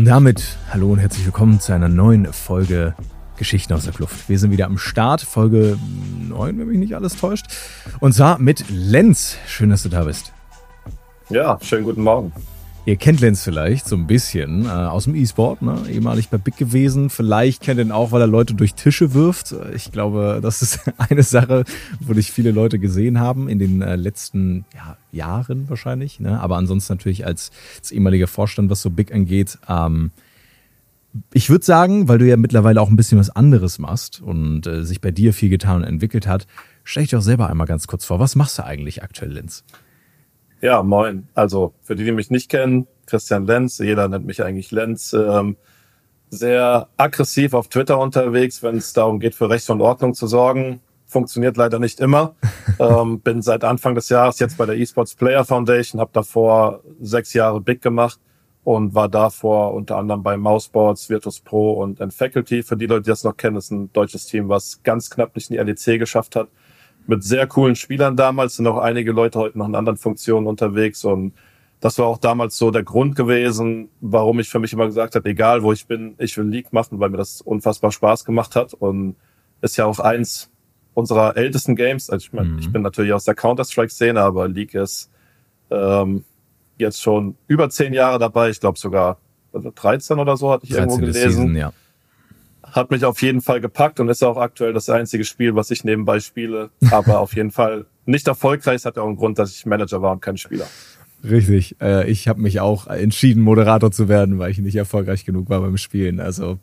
Und damit hallo und herzlich willkommen zu einer neuen Folge Geschichten aus der Kluft. Wir sind wieder am Start, Folge 9, wenn mich nicht alles täuscht. Und zwar mit Lenz. Schön, dass du da bist. Ja, schönen guten Morgen. Ihr kennt Lenz vielleicht so ein bisschen äh, aus dem E-Sport, ne? ehemalig bei Big gewesen. Vielleicht kennt ihr ihn auch, weil er Leute durch Tische wirft. Ich glaube, das ist eine Sache, wo dich viele Leute gesehen haben in den äh, letzten ja, Jahren wahrscheinlich. Ne? Aber ansonsten natürlich als, als ehemaliger Vorstand, was so Big angeht. Ähm, ich würde sagen, weil du ja mittlerweile auch ein bisschen was anderes machst und äh, sich bei dir viel getan und entwickelt hat, stell dich doch selber einmal ganz kurz vor. Was machst du eigentlich aktuell, Lenz? Ja, moin. Also für die, die mich nicht kennen, Christian Lenz, jeder nennt mich eigentlich Lenz, ähm, sehr aggressiv auf Twitter unterwegs, wenn es darum geht, für Recht und Ordnung zu sorgen. Funktioniert leider nicht immer. ähm, bin seit Anfang des Jahres jetzt bei der Esports Player Foundation, habe davor sechs Jahre Big gemacht und war davor unter anderem bei Mouseboards, Virtus Pro und Faculty. Für die Leute, die das noch kennen, ist ein deutsches Team, was ganz knapp nicht in die LEC geschafft hat mit sehr coolen Spielern damals, sind auch einige Leute heute noch in anderen Funktionen unterwegs und das war auch damals so der Grund gewesen, warum ich für mich immer gesagt habe, egal wo ich bin, ich will League machen, weil mir das unfassbar Spaß gemacht hat und ist ja auch eins unserer ältesten Games. Also ich meine, mhm. ich bin natürlich aus der Counter-Strike-Szene, aber League ist ähm, jetzt schon über zehn Jahre dabei. Ich glaube sogar 13 oder so hatte ich irgendwo gelesen. Season, ja hat mich auf jeden Fall gepackt und ist auch aktuell das einzige Spiel, was ich nebenbei spiele. Aber auf jeden Fall nicht erfolgreich. Es hat ja auch einen Grund, dass ich Manager war und kein Spieler. Richtig. Äh, ich habe mich auch entschieden, Moderator zu werden, weil ich nicht erfolgreich genug war beim Spielen. Also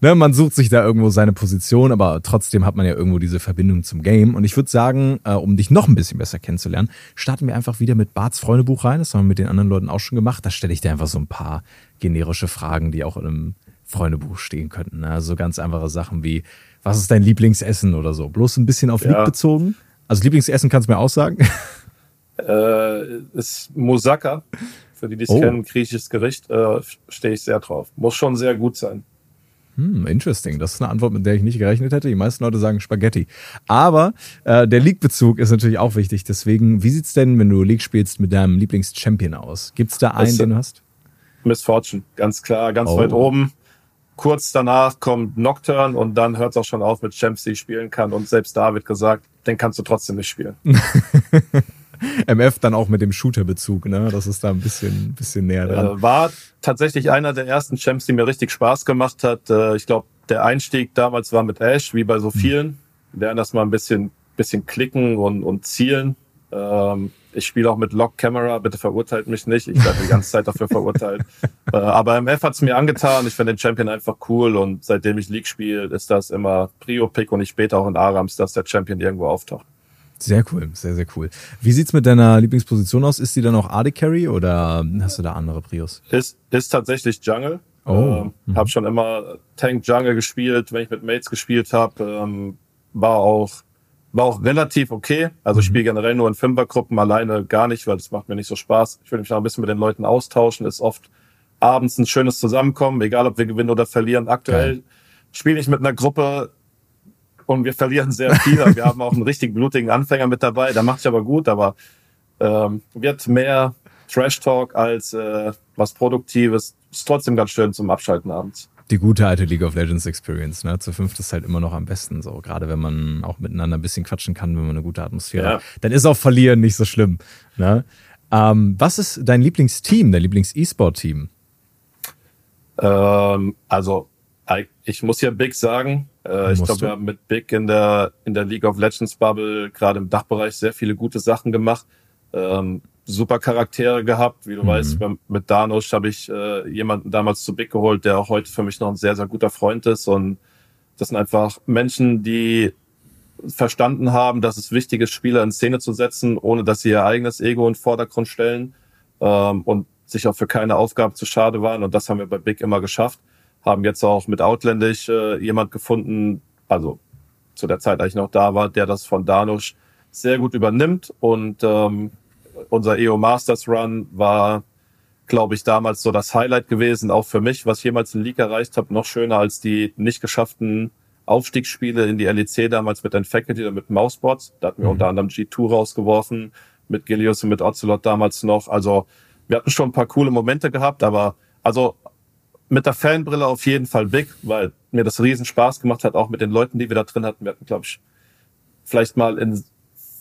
ne, man sucht sich da irgendwo seine Position, aber trotzdem hat man ja irgendwo diese Verbindung zum Game. Und ich würde sagen, äh, um dich noch ein bisschen besser kennenzulernen, starten wir einfach wieder mit Barts Freundebuch rein. Das haben wir mit den anderen Leuten auch schon gemacht. Da stelle ich dir einfach so ein paar generische Fragen, die auch in einem Freundebuch stehen könnten. Ne? Also ganz einfache Sachen wie, was ist dein Lieblingsessen oder so. Bloß ein bisschen auf ja. Lied bezogen. Also Lieblingsessen kannst du mir auch sagen. Äh, ist Moussaka. Für die, die es oh. kennen, griechisches Gericht, äh, stehe ich sehr drauf. Muss schon sehr gut sein. Hm, interesting. Das ist eine Antwort, mit der ich nicht gerechnet hätte. Die meisten Leute sagen Spaghetti. Aber äh, der League-Bezug ist natürlich auch wichtig. Deswegen, wie sieht's denn, wenn du League spielst, mit deinem Lieblings-Champion aus? Gibt's da einen, den du hast? Miss Fortune, ganz klar, ganz oh. weit oben kurz danach kommt Nocturne und dann hört es auch schon auf mit Champs, die spielen kann. Und selbst da wird gesagt, den kannst du trotzdem nicht spielen. MF dann auch mit dem Shooter-Bezug, ne? Das ist da ein bisschen, bisschen näher dran. Äh, war tatsächlich einer der ersten Champs, die mir richtig Spaß gemacht hat. Äh, ich glaube, der Einstieg damals war mit Ash, wie bei so hm. vielen. Mhm. Lernen das mal ein bisschen, bisschen klicken und, und zielen. Ähm, ich spiele auch mit Lock Camera, bitte verurteilt mich nicht. Ich werde die ganze Zeit dafür verurteilt. äh, aber MF hat es mir angetan. Ich finde den Champion einfach cool und seitdem ich League spiele, ist das immer Prio-Pick und ich später auch in Arams, dass der Champion irgendwo auftaucht. Sehr cool, sehr, sehr cool. Wie sieht's mit deiner Lieblingsposition aus? Ist die dann auch AD Carry oder hast du da andere Prios? Ist, ist tatsächlich Jungle. Oh. Ähm, mhm. Habe schon immer Tank Jungle gespielt, wenn ich mit Mates gespielt habe. Ähm, war auch war auch relativ okay. Also ich mhm. spiele generell nur in Fünfergruppen, alleine gar nicht, weil das macht mir nicht so Spaß. Ich will mich noch ein bisschen mit den Leuten austauschen. Ist oft abends ein schönes Zusammenkommen, egal ob wir gewinnen oder verlieren. Aktuell spiele ich mit einer Gruppe und wir verlieren sehr viel. wir haben auch einen richtig blutigen Anfänger mit dabei. Da macht sich aber gut, aber ähm, wird mehr Trash Talk als äh, was Produktives. Ist trotzdem ganz schön zum Abschalten abends die gute alte League of Legends Experience. Ne? Zu fünft ist halt immer noch am besten so. Gerade wenn man auch miteinander ein bisschen quatschen kann, wenn man eine gute Atmosphäre ja. hat. Dann ist auch Verlieren nicht so schlimm. Ne? Ähm, was ist dein Lieblingsteam, dein Lieblings-E-Sport-Team? Ähm, also, ich muss ja Big sagen. Äh, ich glaube, wir haben mit Big in der, in der League of Legends Bubble gerade im Dachbereich sehr viele gute Sachen gemacht. Ähm, super Charaktere gehabt. Wie du mhm. weißt, mit Danusch habe ich äh, jemanden damals zu Big geholt, der auch heute für mich noch ein sehr, sehr guter Freund ist. Und das sind einfach Menschen, die verstanden haben, dass es wichtig ist, Spieler in Szene zu setzen, ohne dass sie ihr eigenes Ego in den Vordergrund stellen ähm, und sich auch für keine Aufgabe zu schade waren. Und das haben wir bei Big immer geschafft. Haben jetzt auch mit Outlandish äh, jemand gefunden, also zu der Zeit, als ich noch da war, der das von Danusch sehr gut übernimmt und ähm, unser EO Masters Run war, glaube ich, damals so das Highlight gewesen, auch für mich, was ich jemals in League erreicht habe, noch schöner als die nicht geschafften Aufstiegsspiele in die LEC damals mit den Faculty oder mit Mousebots. Da hatten wir mhm. unter anderem G2 rausgeworfen, mit Gilius und mit Ocelot damals noch. Also wir hatten schon ein paar coole Momente gehabt, aber also mit der Fanbrille auf jeden Fall big, weil mir das riesen Spaß gemacht hat, auch mit den Leuten, die wir da drin hatten. Wir hatten, glaube ich, vielleicht mal in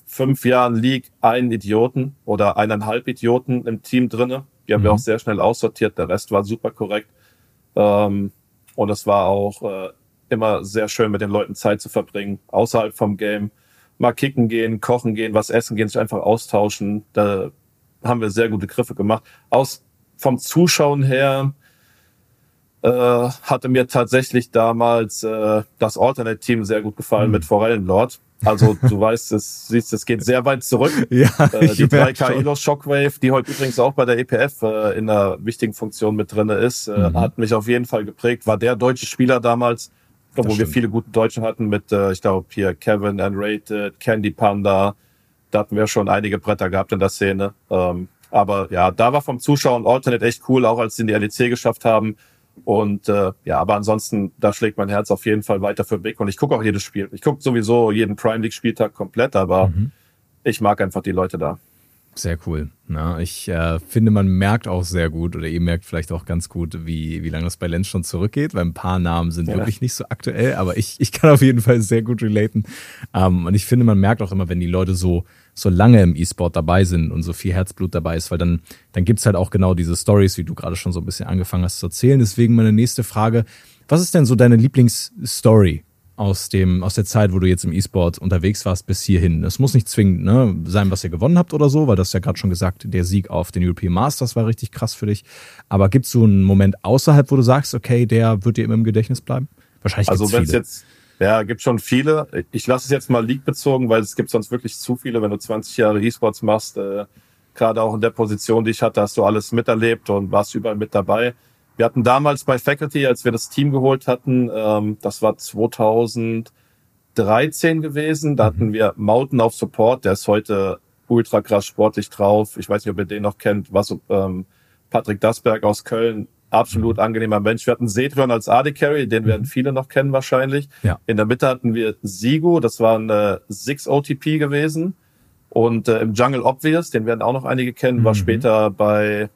fünf Jahren League einen Idioten oder eineinhalb Idioten im Team drinne. Die haben mhm. wir auch sehr schnell aussortiert. Der Rest war super korrekt. Ähm, und es war auch äh, immer sehr schön, mit den Leuten Zeit zu verbringen, außerhalb vom Game. Mal kicken gehen, kochen gehen, was essen gehen, sich einfach austauschen. Da haben wir sehr gute Griffe gemacht. Aus vom Zuschauen her äh, hatte mir tatsächlich damals äh, das Alternate-Team sehr gut gefallen mhm. mit Forellenlord. Also du weißt, es siehst, es geht sehr weit zurück. Ja, äh, die 3K Elo Shockwave, die heute übrigens auch bei der EPF äh, in einer wichtigen Funktion mit drinne ist, äh, mhm. hat mich auf jeden Fall geprägt. War der deutsche Spieler damals, das wo stimmt. wir viele gute Deutsche hatten mit, äh, ich glaube hier Kevin Unrated, Candy Panda. Da hatten wir schon einige Bretter gehabt in der Szene. Ähm, aber ja, da war vom Zuschauen Alternate echt cool, auch als sie in die LEC geschafft haben. Und äh, ja, aber ansonsten, da schlägt mein Herz auf jeden Fall weiter für Big. Und ich gucke auch jedes Spiel. Ich gucke sowieso jeden Prime League Spieltag komplett, aber mhm. ich mag einfach die Leute da. Sehr cool. Na, ich äh, finde, man merkt auch sehr gut, oder ihr merkt vielleicht auch ganz gut, wie, wie lange das bei Lenz schon zurückgeht, weil ein paar Namen sind ja. wirklich nicht so aktuell, aber ich, ich kann auf jeden Fall sehr gut relaten. Ähm, und ich finde, man merkt auch immer, wenn die Leute so, so lange im E-Sport dabei sind und so viel Herzblut dabei ist, weil dann, dann gibt's halt auch genau diese Stories, wie du gerade schon so ein bisschen angefangen hast zu erzählen. Deswegen meine nächste Frage, was ist denn so deine Lieblingsstory aus dem aus der Zeit, wo du jetzt im E-Sport unterwegs warst, bis hierhin. Es muss nicht zwingend ne, sein, was ihr gewonnen habt oder so, weil das ja gerade schon gesagt, der Sieg auf den European Masters war richtig krass für dich. Aber gibt es so einen Moment außerhalb, wo du sagst, okay, der wird dir immer im Gedächtnis bleiben? Wahrscheinlich also wenn es jetzt ja, gibt schon viele. Ich lasse es jetzt mal League bezogen, weil es gibt sonst wirklich zu viele, wenn du 20 Jahre E-Sports machst. Äh, Gerade auch in der Position, die ich hatte, hast du alles miterlebt und warst überall mit dabei. Wir hatten damals bei Faculty, als wir das Team geholt hatten, ähm, das war 2013 gewesen, da hatten mhm. wir Mountain auf Support, der ist heute ultra krass sportlich drauf. Ich weiß nicht, ob ihr den noch kennt, was ähm, Patrick Dasberg aus Köln, absolut mhm. angenehmer Mensch. Wir hatten Setrion als AD Carry, den werden mhm. viele noch kennen wahrscheinlich. Ja. In der Mitte hatten wir Sigo, das war eine Six OTP gewesen. Und äh, im Jungle Obvious, den werden auch noch einige kennen, war mhm. später bei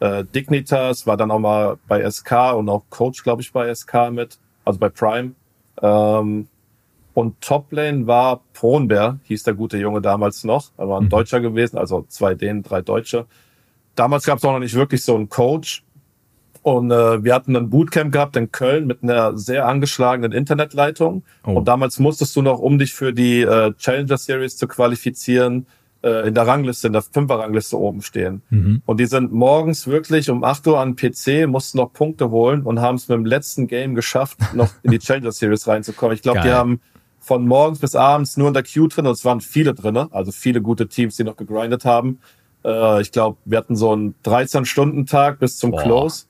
äh, Dignitas, war dann auch mal bei SK und auch Coach, glaube ich, bei SK mit, also bei Prime. Ähm, und Toplane war Pronberg, hieß der gute Junge damals noch. Er war ein mhm. Deutscher gewesen, also zwei Dänen, drei Deutsche. Damals gab es auch noch nicht wirklich so einen Coach. Und äh, wir hatten ein Bootcamp gehabt in Köln mit einer sehr angeschlagenen Internetleitung. Oh. Und damals musstest du noch, um dich für die äh, Challenger Series zu qualifizieren, äh, in der Rangliste, in der Fünfer-Rangliste oben stehen. Mhm. Und die sind morgens wirklich um 8 Uhr an PC, mussten noch Punkte holen und haben es mit dem letzten Game geschafft, noch in die Challenger Series reinzukommen. Ich glaube, die haben von morgens bis abends nur in der Queue drin und es waren viele drin, also viele gute Teams, die noch gegrindet haben. Äh, ich glaube, wir hatten so einen 13-Stunden-Tag bis zum Boah. Close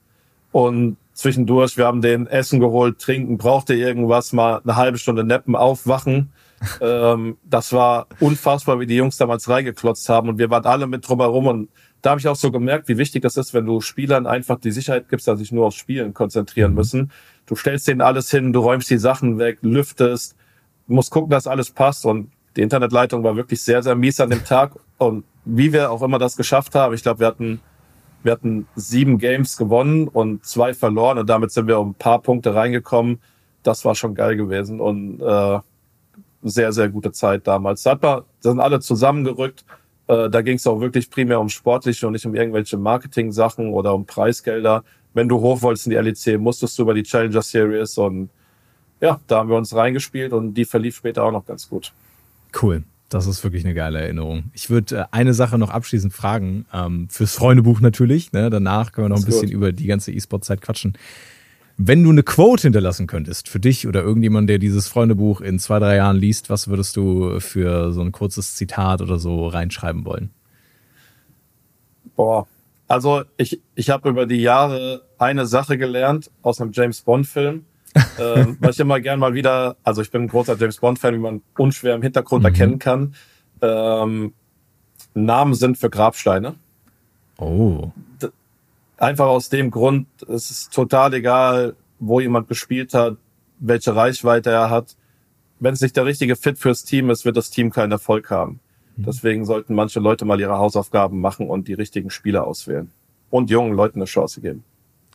und zwischendurch, wir haben den Essen geholt, trinken, brauchte irgendwas, mal eine halbe Stunde neppen, aufwachen. Ähm, das war unfassbar, wie die Jungs damals reingeklotzt haben. Und wir waren alle mit drumherum. Und da habe ich auch so gemerkt, wie wichtig das ist, wenn du Spielern einfach die Sicherheit gibst, dass sie sich nur aufs Spielen konzentrieren mhm. müssen. Du stellst denen alles hin, du räumst die Sachen weg, lüftest, musst gucken, dass alles passt. Und die Internetleitung war wirklich sehr, sehr mies an dem Tag. Und wie wir auch immer das geschafft haben, ich glaube, wir hatten wir hatten sieben Games gewonnen und zwei verloren und damit sind wir um ein paar Punkte reingekommen. Das war schon geil gewesen und äh, sehr, sehr gute Zeit damals. Da, hat man, da sind alle zusammengerückt. Äh, da ging es auch wirklich primär um sportliche und nicht um irgendwelche Marketing-Sachen oder um Preisgelder. Wenn du hoch wolltest in die LEC, musstest du über die Challenger Series und ja, da haben wir uns reingespielt und die verlief später auch noch ganz gut. Cool. Das ist wirklich eine geile Erinnerung. Ich würde äh, eine Sache noch abschließend fragen, ähm, fürs Freundebuch natürlich. Ne? Danach können wir noch ein bisschen gut. über die ganze E-Sport-Zeit quatschen. Wenn du eine Quote hinterlassen könntest für dich oder irgendjemand, der dieses Freundebuch in zwei, drei Jahren liest, was würdest du für so ein kurzes Zitat oder so reinschreiben wollen? Boah, also ich, ich habe über die Jahre eine Sache gelernt aus einem James Bond-Film, äh, was ich immer gern mal wieder, also ich bin ein großer James Bond-Fan, wie man unschwer im Hintergrund mhm. erkennen kann. Ähm, Namen sind für Grabsteine. Oh. Einfach aus dem Grund, es ist total egal, wo jemand gespielt hat, welche Reichweite er hat. Wenn es nicht der richtige Fit fürs Team ist, wird das Team keinen Erfolg haben. Mhm. Deswegen sollten manche Leute mal ihre Hausaufgaben machen und die richtigen Spieler auswählen. Und jungen Leuten eine Chance geben.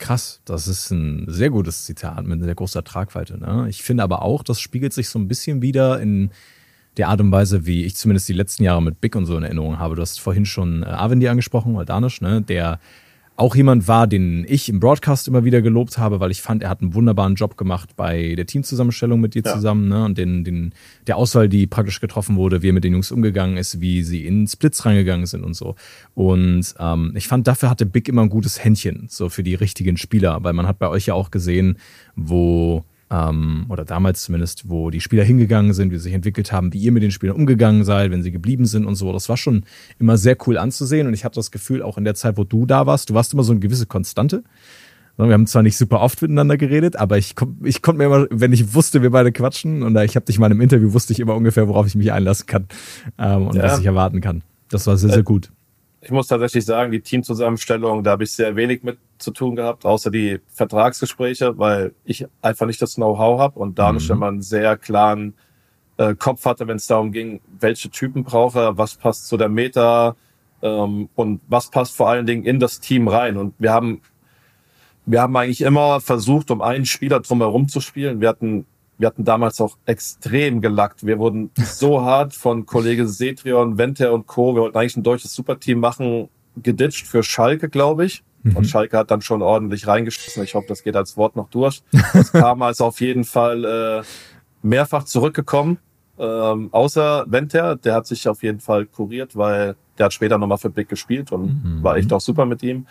Krass, das ist ein sehr gutes Zitat mit sehr großer Tragweite. Ne? Ich finde aber auch, das spiegelt sich so ein bisschen wieder in der Art und Weise, wie ich zumindest die letzten Jahre mit Big und so in Erinnerung habe. Du hast vorhin schon äh, Avendi angesprochen, oder Danisch, ne? der auch jemand war, den ich im Broadcast immer wieder gelobt habe, weil ich fand, er hat einen wunderbaren Job gemacht bei der Teamzusammenstellung mit dir ja. zusammen ne? und den, den, der Auswahl, die praktisch getroffen wurde, wie er mit den Jungs umgegangen ist, wie sie in Splits reingegangen sind und so. Und ähm, ich fand, dafür hatte Big immer ein gutes Händchen, so für die richtigen Spieler, weil man hat bei euch ja auch gesehen, wo ähm, oder damals zumindest, wo die Spieler hingegangen sind, wie sie sich entwickelt haben, wie ihr mit den Spielern umgegangen seid, wenn sie geblieben sind und so. Das war schon immer sehr cool anzusehen und ich hatte das Gefühl, auch in der Zeit, wo du da warst, du warst immer so eine gewisse Konstante. Wir haben zwar nicht super oft miteinander geredet, aber ich, ich konnte mir immer, wenn ich wusste, wir beide quatschen und ich habe dich mal im Interview, wusste ich immer ungefähr, worauf ich mich einlassen kann ähm, und ja. was ich erwarten kann. Das war sehr, sehr gut ich muss tatsächlich sagen, die Teamzusammenstellung, da habe ich sehr wenig mit zu tun gehabt, außer die Vertragsgespräche, weil ich einfach nicht das Know-how habe und dadurch mhm. immer einen sehr klaren äh, Kopf hatte, wenn es darum ging, welche Typen brauche er, was passt zu der Meta ähm, und was passt vor allen Dingen in das Team rein. Und wir haben wir haben eigentlich immer versucht, um einen Spieler drumherum zu spielen. Wir hatten wir hatten damals auch extrem gelackt. Wir wurden so hart von Kollege Setrion, Venter und Co. Wir wollten eigentlich ein deutsches Superteam machen, geditcht für Schalke, glaube ich. Mhm. Und Schalke hat dann schon ordentlich reingeschissen. Ich hoffe, das geht als Wort noch durch. Das kam also auf jeden Fall äh, mehrfach zurückgekommen. Ähm, außer Venter, der hat sich auf jeden Fall kuriert, weil der hat später nochmal für Big gespielt und mhm. war echt auch super mit ihm.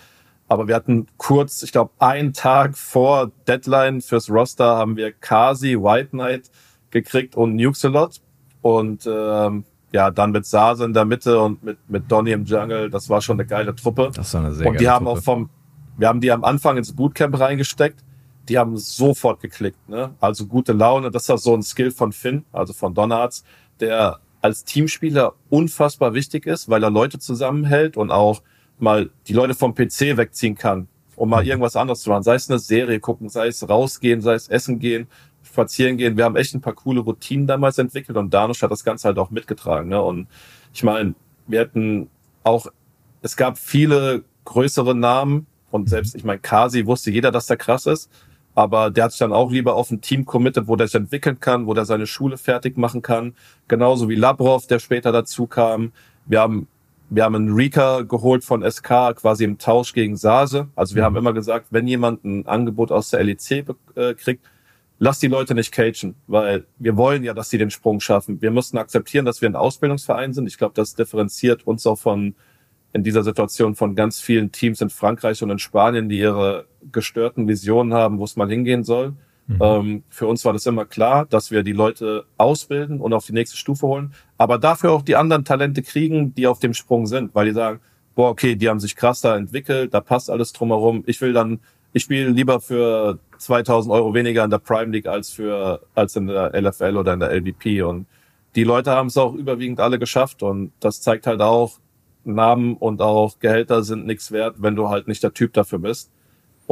Aber wir hatten kurz, ich glaube, einen Tag vor Deadline fürs Roster haben wir Kasi, White Knight gekriegt und Nuxelot. Und ähm, ja, dann mit Sase in der Mitte und mit, mit Donny im Jungle. Das war schon eine geile Truppe. Das war eine sehr Und die haben Truppe. auch vom, wir haben die am Anfang ins Bootcamp reingesteckt. Die haben sofort geklickt, ne? Also gute Laune. Das war so ein Skill von Finn, also von Donards, der als Teamspieler unfassbar wichtig ist, weil er Leute zusammenhält und auch mal die Leute vom PC wegziehen kann, um mal mhm. irgendwas anderes zu machen. Sei es eine Serie gucken, sei es rausgehen, sei es essen gehen, spazieren gehen. Wir haben echt ein paar coole Routinen damals entwickelt und Danusch hat das Ganze halt auch mitgetragen. Ne? Und ich meine, wir hatten auch, es gab viele größere Namen und selbst, ich meine, Kasi wusste jeder, dass der krass ist. Aber der hat sich dann auch lieber auf ein Team committed, wo der sich entwickeln kann, wo der seine Schule fertig machen kann. Genauso wie Labrov, der später dazu kam. Wir haben wir haben einen Rika geholt von SK, quasi im Tausch gegen Sase. Also wir mhm. haben immer gesagt, wenn jemand ein Angebot aus der LEC äh, kriegt, lass die Leute nicht cagen, weil wir wollen ja, dass sie den Sprung schaffen. Wir müssen akzeptieren, dass wir ein Ausbildungsverein sind. Ich glaube, das differenziert uns auch von in dieser Situation von ganz vielen Teams in Frankreich und in Spanien, die ihre gestörten Visionen haben, wo es mal hingehen soll. Mhm. Ähm, für uns war das immer klar, dass wir die Leute ausbilden und auf die nächste Stufe holen, aber dafür auch die anderen Talente kriegen, die auf dem Sprung sind, weil die sagen, boah, okay, die haben sich krass da entwickelt, da passt alles drumherum. Ich will dann, ich spiele lieber für 2000 Euro weniger in der Prime League als für, als in der LFL oder in der LVP und die Leute haben es auch überwiegend alle geschafft und das zeigt halt auch, Namen und auch Gehälter sind nichts wert, wenn du halt nicht der Typ dafür bist.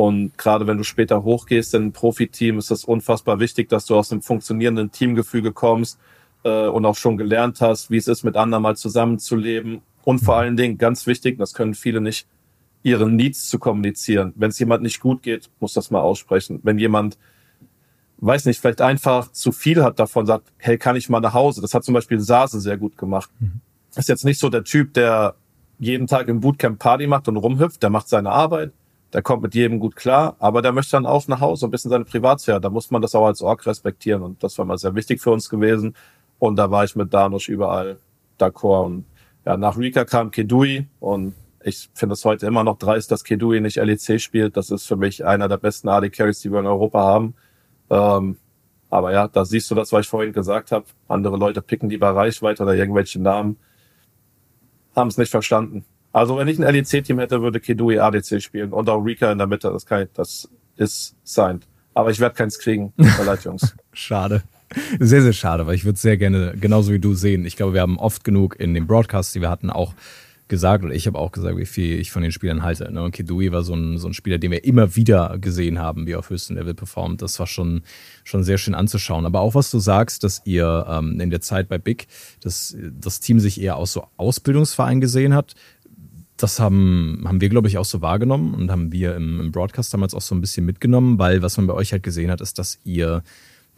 Und gerade wenn du später hochgehst in ein Profiteam, ist das unfassbar wichtig, dass du aus einem funktionierenden Teamgefüge kommst äh, und auch schon gelernt hast, wie es ist, mit anderen mal zusammenzuleben. Und vor allen Dingen, ganz wichtig, das können viele nicht, ihre Needs zu kommunizieren. Wenn es jemand nicht gut geht, muss das mal aussprechen. Wenn jemand, weiß nicht, vielleicht einfach zu viel hat davon, sagt, hey, kann ich mal nach Hause? Das hat zum Beispiel Sase sehr gut gemacht. Mhm. Ist jetzt nicht so der Typ, der jeden Tag im Bootcamp Party macht und rumhüpft, der macht seine Arbeit, der kommt mit jedem gut klar, aber der möchte dann auch nach Hause ein bisschen seine Privatsphäre. Da muss man das auch als Org respektieren und das war mal sehr wichtig für uns gewesen. Und da war ich mit Danusch überall d'accord. Und ja, nach Rika kam Kedui und ich finde es heute immer noch dreist, dass Kedui nicht LEC spielt. Das ist für mich einer der besten AD Carries, die wir in Europa haben. Ähm, aber ja, da siehst du das, was ich vorhin gesagt habe. Andere Leute picken lieber Reichweite oder irgendwelche Namen. Haben es nicht verstanden. Also wenn ich ein LEC-Team hätte, würde Kedui ADC spielen und auch Rika in der Mitte. Das, kann ich, das ist signed. Aber ich werde keins kriegen. Leid, Jungs. schade. Sehr, sehr schade, weil ich würde sehr gerne genauso wie du sehen. Ich glaube, wir haben oft genug in den Broadcasts, die wir hatten, auch gesagt, oder ich habe auch gesagt, wie viel ich von den Spielern halte. Ne? Und Kedui war so ein, so ein Spieler, den wir immer wieder gesehen haben, wie er auf höchstem Level performt. Das war schon, schon sehr schön anzuschauen. Aber auch was du sagst, dass ihr ähm, in der Zeit bei Big, dass das Team sich eher aus so Ausbildungsverein gesehen hat, das haben, haben wir, glaube ich, auch so wahrgenommen und haben wir im, im Broadcast damals auch so ein bisschen mitgenommen, weil was man bei euch halt gesehen hat, ist, dass ihr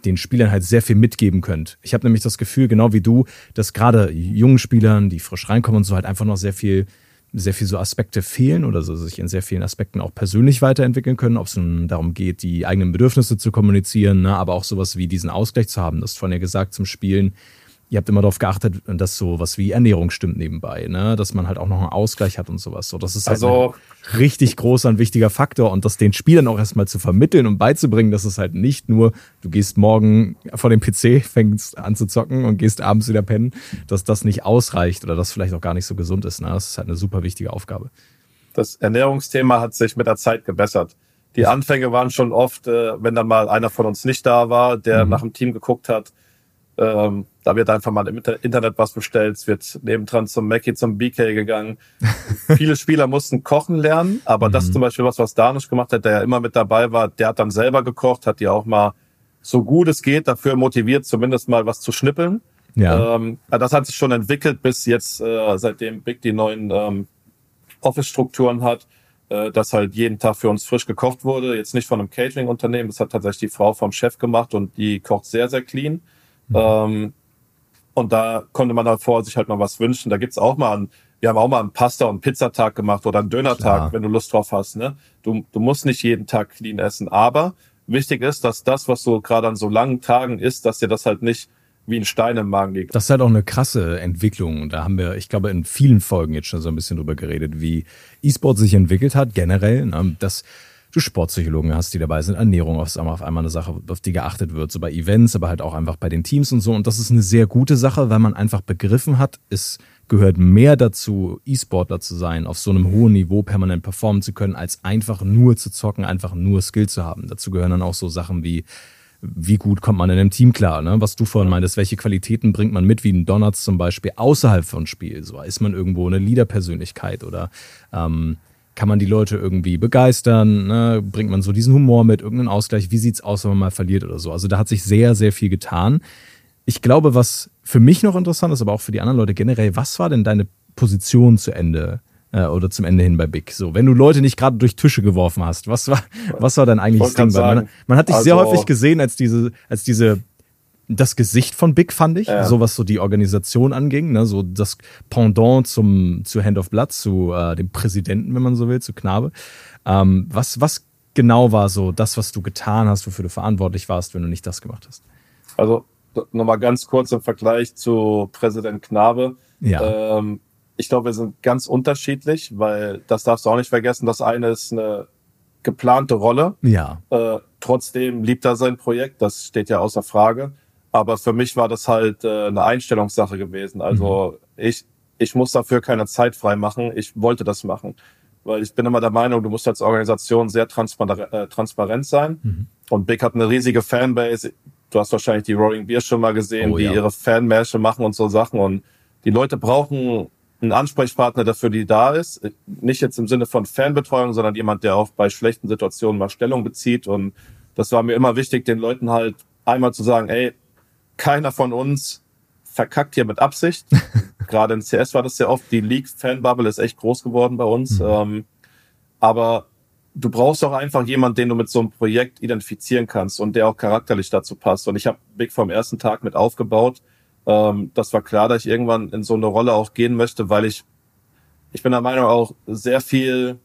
den Spielern halt sehr viel mitgeben könnt. Ich habe nämlich das Gefühl, genau wie du, dass gerade jungen Spielern, die frisch reinkommen und so halt einfach noch sehr viel sehr viel so Aspekte fehlen oder so sich in sehr vielen Aspekten auch persönlich weiterentwickeln können, ob es nun darum geht, die eigenen Bedürfnisse zu kommunizieren, ne, aber auch sowas wie diesen Ausgleich zu haben. Das hast vorhin ja gesagt zum Spielen ihr habt immer darauf geachtet, dass so was wie Ernährung stimmt nebenbei, ne? dass man halt auch noch einen Ausgleich hat und sowas. So, das ist halt also, ein richtig großer und wichtiger Faktor und das den Spielern auch erstmal zu vermitteln und beizubringen, dass es halt nicht nur, du gehst morgen vor dem PC, fängst an zu zocken und gehst abends wieder pennen, dass das nicht ausreicht oder das vielleicht auch gar nicht so gesund ist. Ne? Das ist halt eine super wichtige Aufgabe. Das Ernährungsthema hat sich mit der Zeit gebessert. Die Anfänge waren schon oft, äh, wenn dann mal einer von uns nicht da war, der mhm. nach dem Team geguckt hat, ähm, da wird einfach mal im Internet was bestellt, es wird nebendran zum Mackie, zum BK gegangen. Viele Spieler mussten kochen lernen, aber mhm. das ist zum Beispiel was, was Danisch gemacht hat, der ja immer mit dabei war, der hat dann selber gekocht, hat die auch mal so gut es geht dafür motiviert, zumindest mal was zu schnippeln. Ja. Ähm, das hat sich schon entwickelt, bis jetzt, äh, seitdem Big die neuen ähm, Office-Strukturen hat, äh, dass halt jeden Tag für uns frisch gekocht wurde. Jetzt nicht von einem Catering-Unternehmen, das hat tatsächlich die Frau vom Chef gemacht und die kocht sehr, sehr clean. Mhm. Ähm, und da konnte man davor sich halt mal was wünschen. Da gibt's auch mal einen, wir haben auch mal einen Pasta- und Pizzatag gemacht oder einen Dönertag, wenn du Lust drauf hast. Ne? Du, du musst nicht jeden Tag clean essen. Aber wichtig ist, dass das, was du gerade an so langen Tagen isst, dass dir das halt nicht wie ein Stein im Magen liegt. Das ist halt auch eine krasse Entwicklung. Da haben wir, ich glaube, in vielen Folgen jetzt schon so ein bisschen drüber geredet, wie E-Sport sich entwickelt hat, generell. Ne? Das du Sportpsychologen hast, die dabei sind, Ernährung auf einmal eine Sache, auf die geachtet wird, so bei Events, aber halt auch einfach bei den Teams und so. Und das ist eine sehr gute Sache, weil man einfach begriffen hat, es gehört mehr dazu, E-Sportler zu sein, auf so einem hohen Niveau permanent performen zu können, als einfach nur zu zocken, einfach nur Skill zu haben. Dazu gehören dann auch so Sachen wie wie gut kommt man in einem Team klar, ne? Was du vorhin meintest, welche Qualitäten bringt man mit, wie ein Donuts zum Beispiel, außerhalb von Spiel? So ist man irgendwo eine Leaderpersönlichkeit oder ähm, kann man die Leute irgendwie begeistern? Ne? Bringt man so diesen Humor mit, irgendeinen Ausgleich? Wie sieht's aus, wenn man mal verliert oder so? Also da hat sich sehr, sehr viel getan. Ich glaube, was für mich noch interessant ist, aber auch für die anderen Leute generell, was war denn deine Position zu Ende äh, oder zum Ende hin bei Big? So, wenn du Leute nicht gerade durch Tische geworfen hast, was war, was war dein eigentliches Ding? Man, man, hat dich also, sehr häufig gesehen als diese, als diese das Gesicht von Big fand ich, ja. so was so die Organisation anging, ne, so das Pendant zum zu Hand of Blood, zu äh, dem Präsidenten, wenn man so will, zu Knabe. Ähm, was was genau war so das, was du getan hast, wofür du verantwortlich warst, wenn du nicht das gemacht hast? Also nochmal ganz kurz im Vergleich zu Präsident Knabe. Ja. Ähm, ich glaube, wir sind ganz unterschiedlich, weil das darfst du auch nicht vergessen. Das eine ist eine geplante Rolle. Ja. Äh, trotzdem liebt er sein Projekt, das steht ja außer Frage. Aber für mich war das halt äh, eine Einstellungssache gewesen. Also mhm. ich, ich muss dafür keine Zeit frei machen. Ich wollte das machen. Weil ich bin immer der Meinung, du musst als Organisation sehr transparent, äh, transparent sein. Mhm. Und Big hat eine riesige Fanbase. Du hast wahrscheinlich die Rolling Beer schon mal gesehen, oh, die ja. ihre Fanmärsche machen und so Sachen. Und die Leute brauchen einen Ansprechpartner, der für die da ist. Nicht jetzt im Sinne von Fanbetreuung, sondern jemand, der auch bei schlechten Situationen mal Stellung bezieht. Und das war mir immer wichtig, den Leuten halt einmal zu sagen, ey, keiner von uns verkackt hier mit Absicht. Gerade in CS war das sehr oft. Die League-Fan-Bubble ist echt groß geworden bei uns. Mhm. Ähm, aber du brauchst auch einfach jemanden, den du mit so einem Projekt identifizieren kannst und der auch charakterlich dazu passt. Und ich habe Big vom ersten Tag mit aufgebaut. Ähm, das war klar, dass ich irgendwann in so eine Rolle auch gehen möchte, weil ich, ich bin der Meinung, auch sehr viel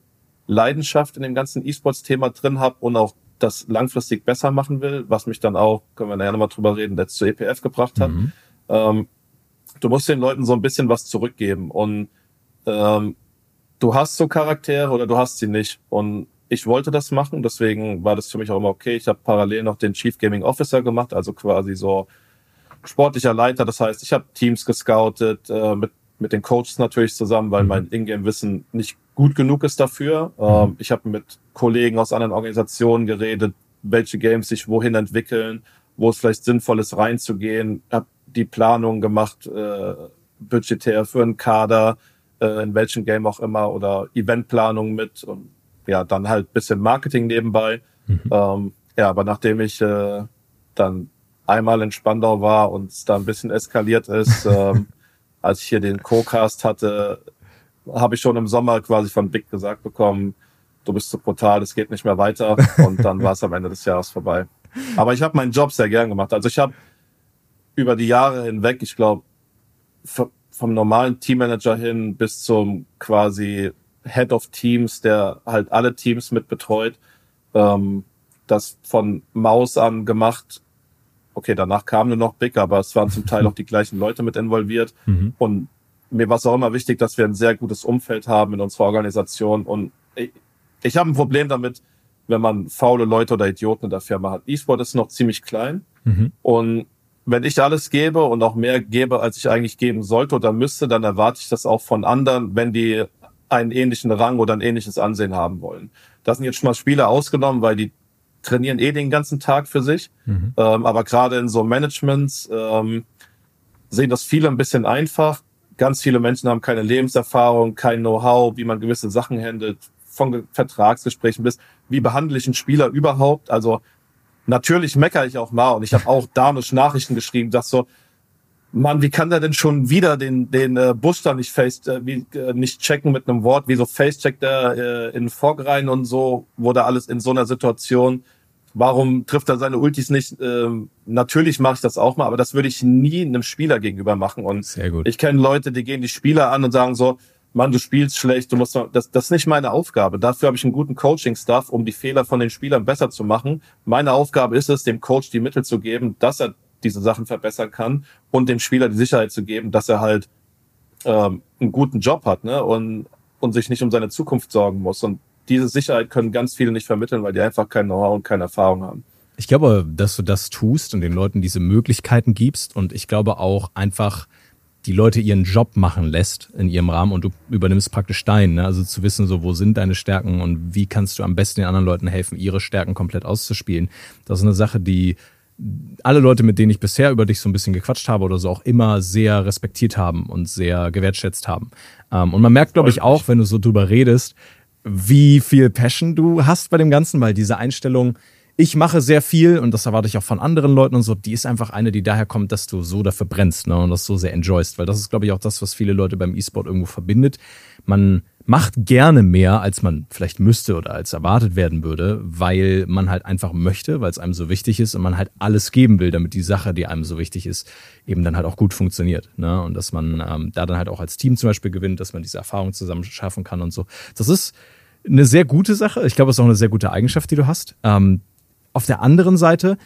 Leidenschaft in dem ganzen E-Sports-Thema drin habe und auch das langfristig besser machen will, was mich dann auch, können wir nachher nochmal drüber reden, jetzt zu EPF gebracht hat. Mhm. Ähm, du musst den Leuten so ein bisschen was zurückgeben und ähm, du hast so Charaktere oder du hast sie nicht. Und ich wollte das machen, deswegen war das für mich auch immer okay. Ich habe parallel noch den Chief Gaming Officer gemacht, also quasi so sportlicher Leiter. Das heißt, ich habe Teams gescoutet, äh, mit, mit den Coaches natürlich zusammen, weil mhm. mein Ingame-Wissen nicht gut genug ist dafür. Mhm. Ähm, ich habe mit Kollegen aus anderen Organisationen geredet, welche Games sich wohin entwickeln, wo es vielleicht sinnvoll ist, reinzugehen. Habe die Planung gemacht, äh, budgetär für einen Kader, äh, in welchem Game auch immer, oder Eventplanung mit und ja, dann halt bisschen Marketing nebenbei. Mhm. Ähm, ja, aber nachdem ich äh, dann einmal in Spandau war und es da ein bisschen eskaliert ist, ähm, als ich hier den Co-Cast hatte, habe ich schon im Sommer quasi von Big gesagt bekommen, du bist zu brutal, es geht nicht mehr weiter. Und dann war es am Ende des Jahres vorbei. Aber ich habe meinen Job sehr gern gemacht. Also ich habe über die Jahre hinweg, ich glaube, vom normalen Teammanager hin bis zum quasi Head of Teams, der halt alle Teams mit betreut, ähm, das von Maus an gemacht. Okay, danach kam nur noch Big, aber es waren zum Teil auch die gleichen Leute mit involviert. Mhm. Und mir war es auch immer wichtig, dass wir ein sehr gutes Umfeld haben in unserer Organisation. Und ich, ich habe ein Problem damit, wenn man faule Leute oder Idioten in der Firma hat. E-Sport ist noch ziemlich klein. Mhm. Und wenn ich alles gebe und auch mehr gebe, als ich eigentlich geben sollte oder müsste, dann erwarte ich das auch von anderen, wenn die einen ähnlichen Rang oder ein ähnliches Ansehen haben wollen. Das sind jetzt schon mal Spieler ausgenommen, weil die trainieren eh den ganzen Tag für sich. Mhm. Ähm, aber gerade in so Managements ähm, sehen das viele ein bisschen einfach. Ganz viele Menschen haben keine Lebenserfahrung, kein Know-how, wie man gewisse Sachen handelt, von Vertragsgesprächen bis, wie behandle ich einen Spieler überhaupt? Also natürlich meckere ich auch mal und ich habe auch Danisch Nachrichten geschrieben, dass so, Mann, wie kann der denn schon wieder den, den äh, Busch da nicht face, äh, wie, äh, nicht checken mit einem Wort? Wieso face-checkt er äh, in Fog rein und so, wurde alles in so einer Situation? Warum trifft er seine Ultis nicht? Ähm, natürlich mache ich das auch mal, aber das würde ich nie einem Spieler gegenüber machen. Und Sehr gut. ich kenne Leute, die gehen die Spieler an und sagen so, Mann, du spielst schlecht, du musst das, das ist nicht meine Aufgabe. Dafür habe ich einen guten Coaching-Staff, um die Fehler von den Spielern besser zu machen. Meine Aufgabe ist es, dem Coach die Mittel zu geben, dass er diese Sachen verbessern kann und dem Spieler die Sicherheit zu geben, dass er halt ähm, einen guten Job hat ne? und, und sich nicht um seine Zukunft sorgen muss. Und diese Sicherheit können ganz viele nicht vermitteln, weil die einfach kein Know-how und keine Erfahrung haben. Ich glaube, dass du das tust und den Leuten diese Möglichkeiten gibst und ich glaube auch einfach die Leute ihren Job machen lässt in ihrem Rahmen und du übernimmst praktisch deinen. Ne? Also zu wissen, so wo sind deine Stärken und wie kannst du am besten den anderen Leuten helfen, ihre Stärken komplett auszuspielen. Das ist eine Sache, die alle Leute, mit denen ich bisher über dich so ein bisschen gequatscht habe oder so, auch immer sehr respektiert haben und sehr gewertschätzt haben. Ähm, und man merkt, glaube ich, auch, wenn du so drüber redest, wie viel Passion du hast bei dem Ganzen, weil diese Einstellung, ich mache sehr viel und das erwarte ich auch von anderen Leuten und so, die ist einfach eine, die daher kommt, dass du so dafür brennst ne, und das so sehr enjoyst, weil das ist, glaube ich, auch das, was viele Leute beim E-Sport irgendwo verbindet. Man macht gerne mehr, als man vielleicht müsste oder als erwartet werden würde, weil man halt einfach möchte, weil es einem so wichtig ist und man halt alles geben will, damit die Sache, die einem so wichtig ist, eben dann halt auch gut funktioniert. Ne? Und dass man ähm, da dann halt auch als Team zum Beispiel gewinnt, dass man diese Erfahrung zusammen schaffen kann und so. Das ist eine sehr gute Sache. Ich glaube, es ist auch eine sehr gute Eigenschaft, die du hast. Ähm, auf der anderen Seite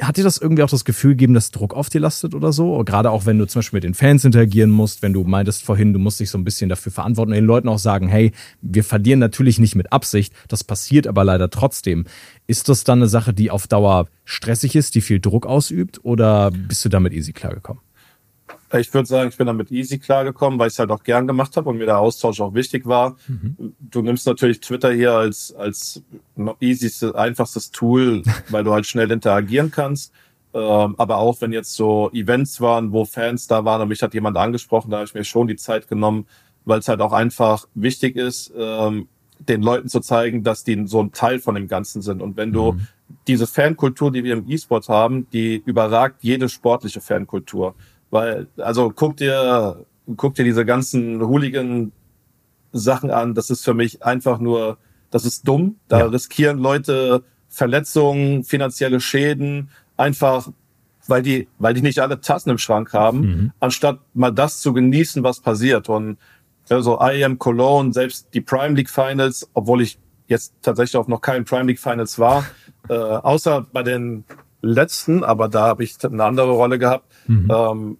hat dir das irgendwie auch das Gefühl gegeben, dass Druck auf dir lastet oder so? Gerade auch wenn du zum Beispiel mit den Fans interagieren musst, wenn du meintest vorhin, du musst dich so ein bisschen dafür verantworten und den Leuten auch sagen, hey, wir verlieren natürlich nicht mit Absicht, das passiert aber leider trotzdem. Ist das dann eine Sache, die auf Dauer stressig ist, die viel Druck ausübt oder bist du damit easy klargekommen? Ich würde sagen, ich bin damit easy klargekommen, weil ich es halt auch gern gemacht habe und mir der Austausch auch wichtig war. Mhm. Du nimmst natürlich Twitter hier als, als easy, einfachstes Tool, weil du halt schnell interagieren kannst. Ähm, aber auch wenn jetzt so Events waren, wo Fans da waren und mich hat jemand angesprochen, da habe ich mir schon die Zeit genommen, weil es halt auch einfach wichtig ist, ähm, den Leuten zu zeigen, dass die so ein Teil von dem Ganzen sind. Und wenn du mhm. diese Fankultur, die wir im E-Sport haben, die überragt jede sportliche Fankultur. Weil, also guck dir, guck dir diese ganzen Hooligan Sachen an. Das ist für mich einfach nur, das ist dumm. Da ja. riskieren Leute Verletzungen, finanzielle Schäden, einfach weil die, weil die nicht alle Tassen im Schrank haben, mhm. anstatt mal das zu genießen, was passiert. Und also I am Cologne, selbst die Prime League Finals, obwohl ich jetzt tatsächlich auch noch kein Prime League Finals war, äh, außer bei den letzten, aber da habe ich eine andere Rolle gehabt. Mhm. Ähm,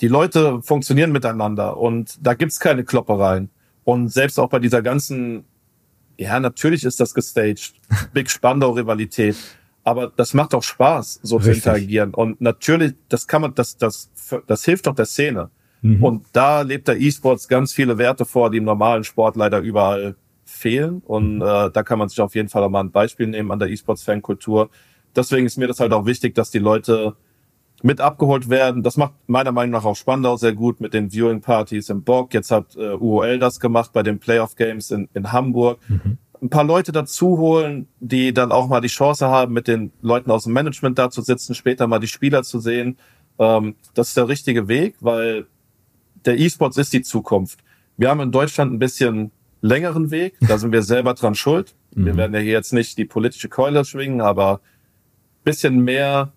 die Leute funktionieren miteinander und da gibt's keine Kloppereien. Und selbst auch bei dieser ganzen, ja, natürlich ist das gestaged, Big Spandau-Rivalität. Aber das macht auch Spaß, so Richtig. zu interagieren. Und natürlich, das kann man, das, das, das hilft doch der Szene. Mhm. Und da lebt der E-Sports ganz viele Werte vor, die im normalen Sport leider überall fehlen. Und mhm. äh, da kann man sich auf jeden Fall auch mal ein Beispiel nehmen an der E-Sports-Fankultur deswegen ist mir das halt auch wichtig, dass die Leute mit abgeholt werden. Das macht meiner Meinung nach auch Spandau sehr gut mit den Viewing Parties im Bock. Jetzt hat äh, UOL das gemacht bei den Playoff Games in, in Hamburg. Mhm. Ein paar Leute dazu holen, die dann auch mal die Chance haben, mit den Leuten aus dem Management da zu sitzen, später mal die Spieler zu sehen. Ähm, das ist der richtige Weg, weil der E-Sports ist die Zukunft Wir haben in Deutschland ein bisschen längeren Weg. Da sind wir selber dran schuld. Wir mhm. werden ja hier jetzt nicht die politische Keule schwingen, aber bisschen mehr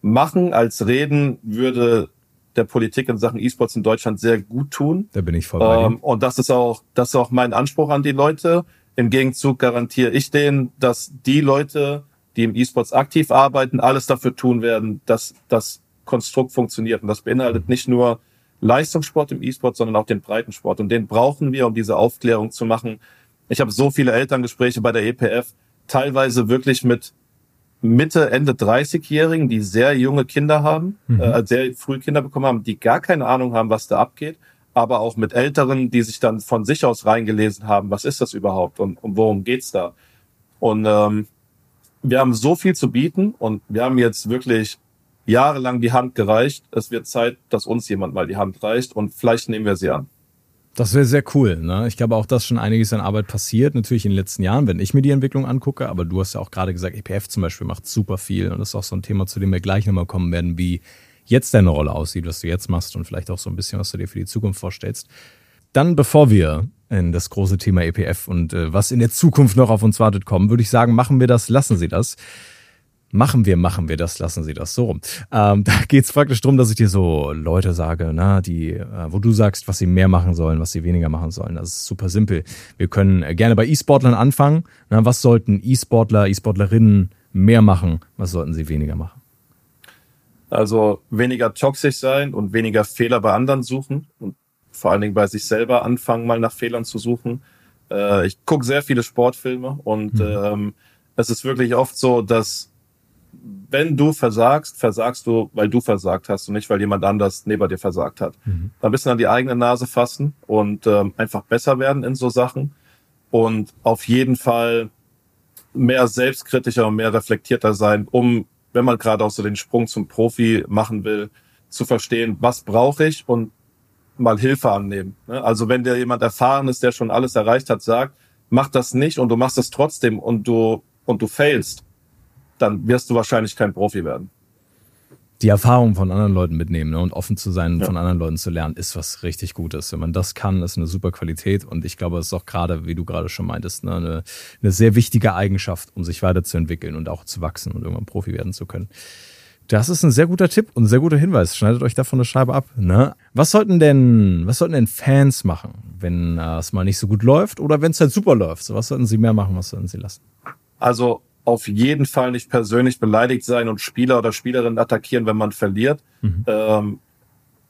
machen als reden würde der Politik in Sachen E-Sports in Deutschland sehr gut tun. Da bin ich voll bei ähm, Und das ist auch, das ist auch mein Anspruch an die Leute. Im Gegenzug garantiere ich denen, dass die Leute, die im E-Sports aktiv arbeiten, alles dafür tun werden, dass das Konstrukt funktioniert. Und das beinhaltet nicht nur Leistungssport im E-Sport, sondern auch den Breitensport. Und den brauchen wir, um diese Aufklärung zu machen. Ich habe so viele Elterngespräche bei der EPF, teilweise wirklich mit Mitte, Ende 30-Jährigen, die sehr junge Kinder haben, mhm. äh, sehr früh Kinder bekommen haben, die gar keine Ahnung haben, was da abgeht, aber auch mit Älteren, die sich dann von sich aus reingelesen haben, was ist das überhaupt und, und worum geht's da? Und ähm, wir haben so viel zu bieten und wir haben jetzt wirklich jahrelang die Hand gereicht. Es wird Zeit, dass uns jemand mal die Hand reicht und vielleicht nehmen wir sie an. Das wäre sehr cool. Ne? Ich glaube auch, dass schon einiges an Arbeit passiert, natürlich in den letzten Jahren, wenn ich mir die Entwicklung angucke. Aber du hast ja auch gerade gesagt, EPF zum Beispiel macht super viel. Und das ist auch so ein Thema, zu dem wir gleich nochmal kommen werden, wie jetzt deine Rolle aussieht, was du jetzt machst und vielleicht auch so ein bisschen, was du dir für die Zukunft vorstellst. Dann, bevor wir in das große Thema EPF und äh, was in der Zukunft noch auf uns wartet kommen, würde ich sagen, machen wir das, lassen Sie das machen wir, machen wir das, lassen Sie das so rum. Ähm, da geht es praktisch darum, dass ich dir so Leute sage, na, die, äh, wo du sagst, was sie mehr machen sollen, was sie weniger machen sollen. Das ist super simpel. Wir können äh, gerne bei E-Sportlern anfangen. Na, was sollten E-Sportler, E-Sportlerinnen mehr machen? Was sollten sie weniger machen? Also weniger toxisch sein und weniger Fehler bei anderen suchen und vor allen Dingen bei sich selber anfangen, mal nach Fehlern zu suchen. Äh, ich gucke sehr viele Sportfilme und mhm. ähm, es ist wirklich oft so, dass wenn du versagst, versagst du, weil du versagt hast und nicht, weil jemand anders neben dir versagt hat. Mhm. Dann ein bisschen an die eigene Nase fassen und ähm, einfach besser werden in so Sachen und auf jeden Fall mehr selbstkritischer und mehr reflektierter sein, um, wenn man gerade auch so den Sprung zum Profi machen will, zu verstehen, was brauche ich und mal Hilfe annehmen. Ne? Also wenn dir jemand erfahren ist, der schon alles erreicht hat, sagt, mach das nicht und du machst es trotzdem und du und du failst, dann wirst du wahrscheinlich kein Profi werden. Die Erfahrung von anderen Leuten mitnehmen ne, und offen zu sein, ja. von anderen Leuten zu lernen, ist was richtig Gutes. Wenn man das kann, ist eine super Qualität und ich glaube, es ist auch gerade, wie du gerade schon meintest, ne, eine, eine sehr wichtige Eigenschaft, um sich weiterzuentwickeln und auch zu wachsen und irgendwann Profi werden zu können. Das ist ein sehr guter Tipp und ein sehr guter Hinweis. Schneidet euch davon eine Scheibe ab. Ne? Was sollten denn, was sollten denn Fans machen, wenn äh, es mal nicht so gut läuft oder wenn es halt super läuft? So, was sollten sie mehr machen, was sollten sie lassen? Also auf jeden Fall nicht persönlich beleidigt sein und Spieler oder Spielerinnen attackieren, wenn man verliert. Mhm. Ähm,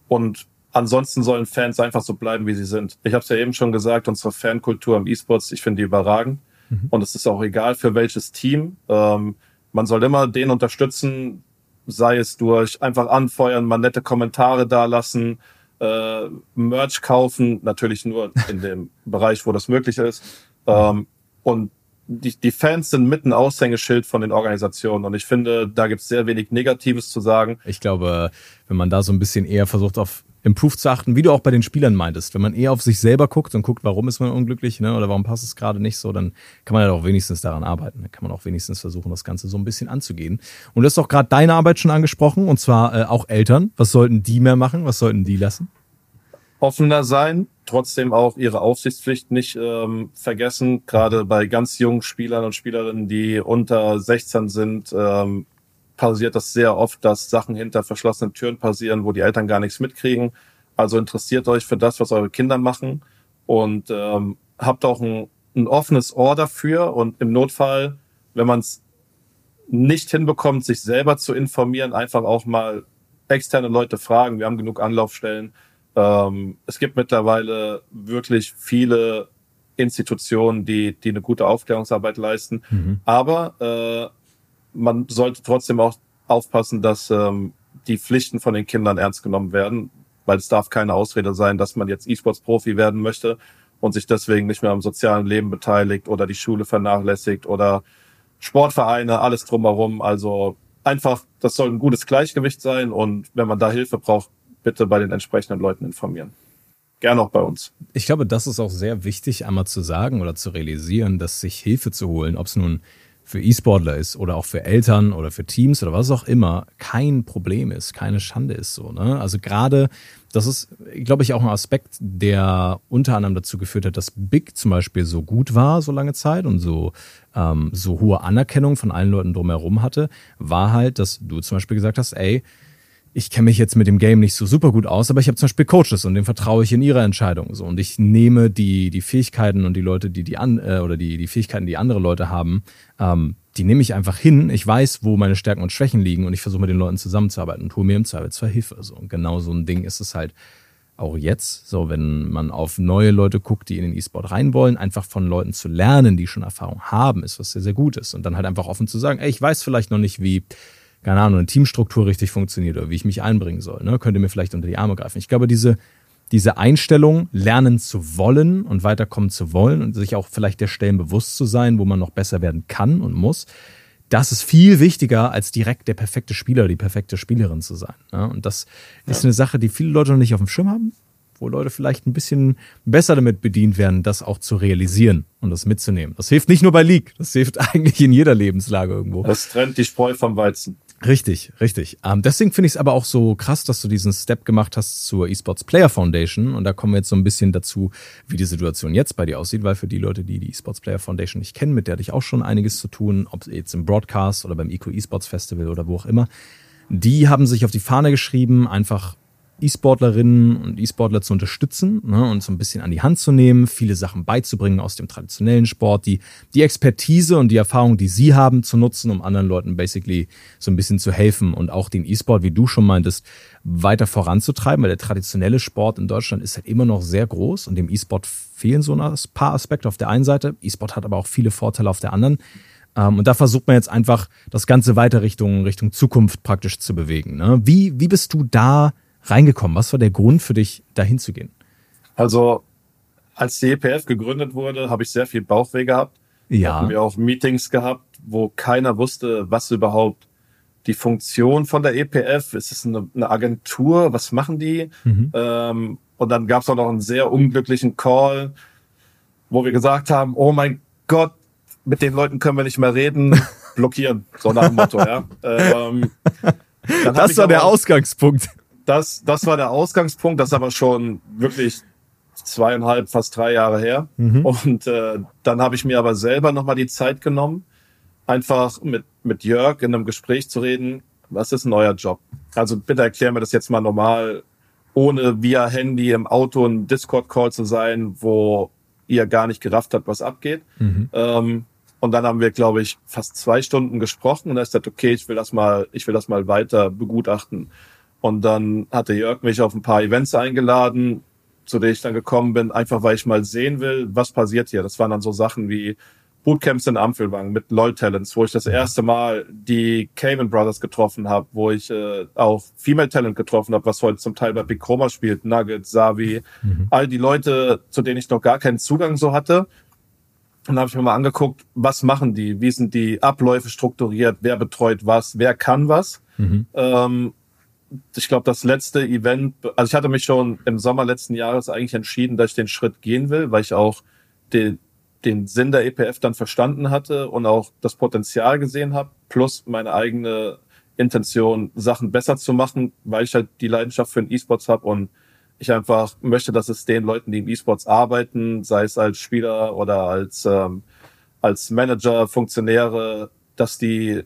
und ansonsten sollen Fans einfach so bleiben, wie sie sind. Ich habe es ja eben schon gesagt, unsere Fankultur im E-Sports, ich finde die überragend. Mhm. Und es ist auch egal für welches Team. Ähm, man soll immer den unterstützen, sei es durch einfach anfeuern, mal nette Kommentare dalassen, äh, Merch kaufen, natürlich nur in dem Bereich, wo das möglich ist. Ähm, und die, die Fans sind mit ein Aushängeschild von den Organisationen und ich finde, da gibt es sehr wenig Negatives zu sagen. Ich glaube, wenn man da so ein bisschen eher versucht, auf Improve zu achten, wie du auch bei den Spielern meintest, wenn man eher auf sich selber guckt und guckt, warum ist man unglücklich ne, oder warum passt es gerade nicht so, dann kann man ja auch wenigstens daran arbeiten. Dann kann man auch wenigstens versuchen, das Ganze so ein bisschen anzugehen. Und du hast auch gerade deine Arbeit schon angesprochen und zwar äh, auch Eltern. Was sollten die mehr machen? Was sollten die lassen? Offener sein, trotzdem auch ihre Aufsichtspflicht nicht ähm, vergessen. Gerade bei ganz jungen Spielern und Spielerinnen, die unter 16 sind, ähm, passiert das sehr oft, dass Sachen hinter verschlossenen Türen passieren, wo die Eltern gar nichts mitkriegen. Also interessiert euch für das, was eure Kinder machen und ähm, habt auch ein, ein offenes Ohr dafür und im Notfall, wenn man es nicht hinbekommt, sich selber zu informieren, einfach auch mal externe Leute fragen. Wir haben genug Anlaufstellen ähm, es gibt mittlerweile wirklich viele Institutionen, die, die eine gute Aufklärungsarbeit leisten. Mhm. Aber äh, man sollte trotzdem auch aufpassen, dass ähm, die Pflichten von den Kindern ernst genommen werden, weil es darf keine Ausrede sein, dass man jetzt E-Sports-Profi werden möchte und sich deswegen nicht mehr am sozialen Leben beteiligt oder die Schule vernachlässigt oder Sportvereine, alles drumherum. Also einfach, das soll ein gutes Gleichgewicht sein und wenn man da Hilfe braucht, bitte bei den entsprechenden Leuten informieren. Gerne auch bei uns. Ich glaube, das ist auch sehr wichtig, einmal zu sagen oder zu realisieren, dass sich Hilfe zu holen, ob es nun für E-Sportler ist oder auch für Eltern oder für Teams oder was auch immer kein Problem ist, keine Schande ist so. Ne? Also gerade, das ist, glaube ich, auch ein Aspekt, der unter anderem dazu geführt hat, dass Big zum Beispiel so gut war so lange Zeit und so, ähm, so hohe Anerkennung von allen Leuten drumherum hatte, war halt, dass du zum Beispiel gesagt hast, ey, ich kenne mich jetzt mit dem Game nicht so super gut aus, aber ich habe zum Beispiel Coaches und denen vertraue ich in ihre Entscheidungen so. Und ich nehme die die Fähigkeiten und die Leute, die die an äh, oder die die Fähigkeiten, die andere Leute haben, ähm, die nehme ich einfach hin. Ich weiß, wo meine Stärken und Schwächen liegen und ich versuche mit den Leuten zusammenzuarbeiten und hole mir im Zweifelsfall Hilfe so. Und genau so ein Ding ist es halt auch jetzt, so wenn man auf neue Leute guckt, die in den E-Sport rein wollen, einfach von Leuten zu lernen, die schon Erfahrung haben, ist was sehr sehr gut ist und dann halt einfach offen zu sagen, ey, ich weiß vielleicht noch nicht, wie keine Ahnung, eine Teamstruktur richtig funktioniert oder wie ich mich einbringen soll. Ne? Könnt ihr mir vielleicht unter die Arme greifen. Ich glaube, diese, diese Einstellung, lernen zu wollen und weiterkommen zu wollen und sich auch vielleicht der Stellen bewusst zu sein, wo man noch besser werden kann und muss, das ist viel wichtiger, als direkt der perfekte Spieler, die perfekte Spielerin zu sein. Ne? Und das ja. ist eine Sache, die viele Leute noch nicht auf dem Schirm haben, wo Leute vielleicht ein bisschen besser damit bedient werden, das auch zu realisieren und das mitzunehmen. Das hilft nicht nur bei League, das hilft eigentlich in jeder Lebenslage irgendwo. Das trennt die Spreu vom Weizen. Richtig, richtig. Ähm, deswegen finde ich es aber auch so krass, dass du diesen Step gemacht hast zur Esports Player Foundation. Und da kommen wir jetzt so ein bisschen dazu, wie die Situation jetzt bei dir aussieht, weil für die Leute, die die Esports Player Foundation nicht kennen, mit der hatte ich auch schon einiges zu tun, ob jetzt im Broadcast oder beim Eco Esports Festival oder wo auch immer. Die haben sich auf die Fahne geschrieben, einfach E-Sportlerinnen und E-Sportler zu unterstützen ne, und so ein bisschen an die Hand zu nehmen, viele Sachen beizubringen aus dem traditionellen Sport, die, die Expertise und die Erfahrung, die sie haben, zu nutzen, um anderen Leuten basically so ein bisschen zu helfen und auch den E-Sport, wie du schon meintest, weiter voranzutreiben, weil der traditionelle Sport in Deutschland ist halt immer noch sehr groß und dem E-Sport fehlen so ein paar Aspekte auf der einen Seite. E-Sport hat aber auch viele Vorteile auf der anderen. Ähm, und da versucht man jetzt einfach, das Ganze weiter Richtung, Richtung Zukunft praktisch zu bewegen. Ne? Wie, wie bist du da reingekommen? Was war der Grund für dich, dahin zu gehen? Also, als die EPF gegründet wurde, habe ich sehr viel Bauchweh gehabt. Ja. Hatten wir auch Meetings gehabt, wo keiner wusste, was überhaupt die Funktion von der EPF. Ist es eine, eine Agentur? Was machen die? Mhm. Ähm, und dann gab es auch noch einen sehr unglücklichen Call, wo wir gesagt haben, oh mein Gott, mit den Leuten können wir nicht mehr reden, blockieren. So nach dem Motto, ja. Ähm, das war der Ausgangspunkt das, das war der Ausgangspunkt, das ist aber schon wirklich zweieinhalb, fast drei Jahre her. Mhm. Und äh, dann habe ich mir aber selber nochmal die Zeit genommen, einfach mit, mit Jörg in einem Gespräch zu reden, was ist ein neuer Job? Also bitte erklär mir das jetzt mal normal, ohne via Handy im Auto ein Discord-Call zu sein, wo ihr gar nicht gerafft habt, was abgeht. Mhm. Ähm, und dann haben wir, glaube ich, fast zwei Stunden gesprochen und da ist das okay, ich will das mal, ich will das mal weiter begutachten. Und dann hatte Jörg mich auf ein paar Events eingeladen, zu denen ich dann gekommen bin, einfach weil ich mal sehen will, was passiert hier. Das waren dann so Sachen wie Bootcamps in Ampelwang mit LOL Talents, wo ich das erste Mal die Cayman Brothers getroffen habe, wo ich äh, auch Female Talent getroffen habe, was heute zum Teil bei Big Chroma spielt, Nugget, Savi, mhm. all die Leute, zu denen ich noch gar keinen Zugang so hatte. Und dann habe ich mir mal angeguckt, was machen die, wie sind die Abläufe strukturiert, wer betreut was, wer kann was. Mhm. Ähm, ich glaube, das letzte Event, also ich hatte mich schon im Sommer letzten Jahres eigentlich entschieden, dass ich den Schritt gehen will, weil ich auch den, den Sinn der EPF dann verstanden hatte und auch das Potenzial gesehen habe, plus meine eigene Intention, Sachen besser zu machen, weil ich halt die Leidenschaft für den E-Sports habe und ich einfach möchte, dass es den Leuten, die im E-Sports arbeiten, sei es als Spieler oder als, ähm, als Manager, Funktionäre, dass die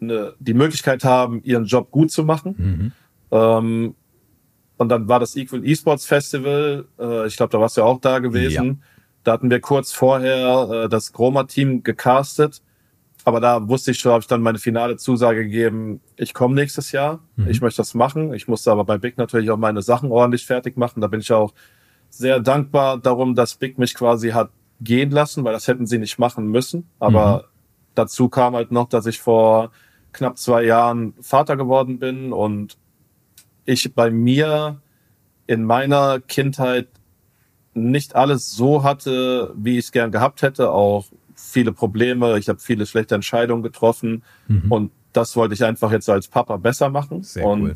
eine, die Möglichkeit haben, ihren Job gut zu machen. Mhm. Ähm, und dann war das Equal Esports Festival. Äh, ich glaube, da warst du ja auch da gewesen. Ja. Da hatten wir kurz vorher äh, das Chroma-Team gecastet. Aber da wusste ich schon, habe ich dann meine finale Zusage gegeben, ich komme nächstes Jahr, mhm. ich möchte das machen. Ich musste aber bei Big natürlich auch meine Sachen ordentlich fertig machen. Da bin ich auch sehr dankbar darum, dass Big mich quasi hat gehen lassen, weil das hätten sie nicht machen müssen. Aber mhm. dazu kam halt noch, dass ich vor knapp zwei Jahren Vater geworden bin und ich bei mir in meiner Kindheit nicht alles so hatte, wie ich es gern gehabt hätte, auch viele Probleme, ich habe viele schlechte Entscheidungen getroffen mhm. und das wollte ich einfach jetzt als Papa besser machen Sehr und cool.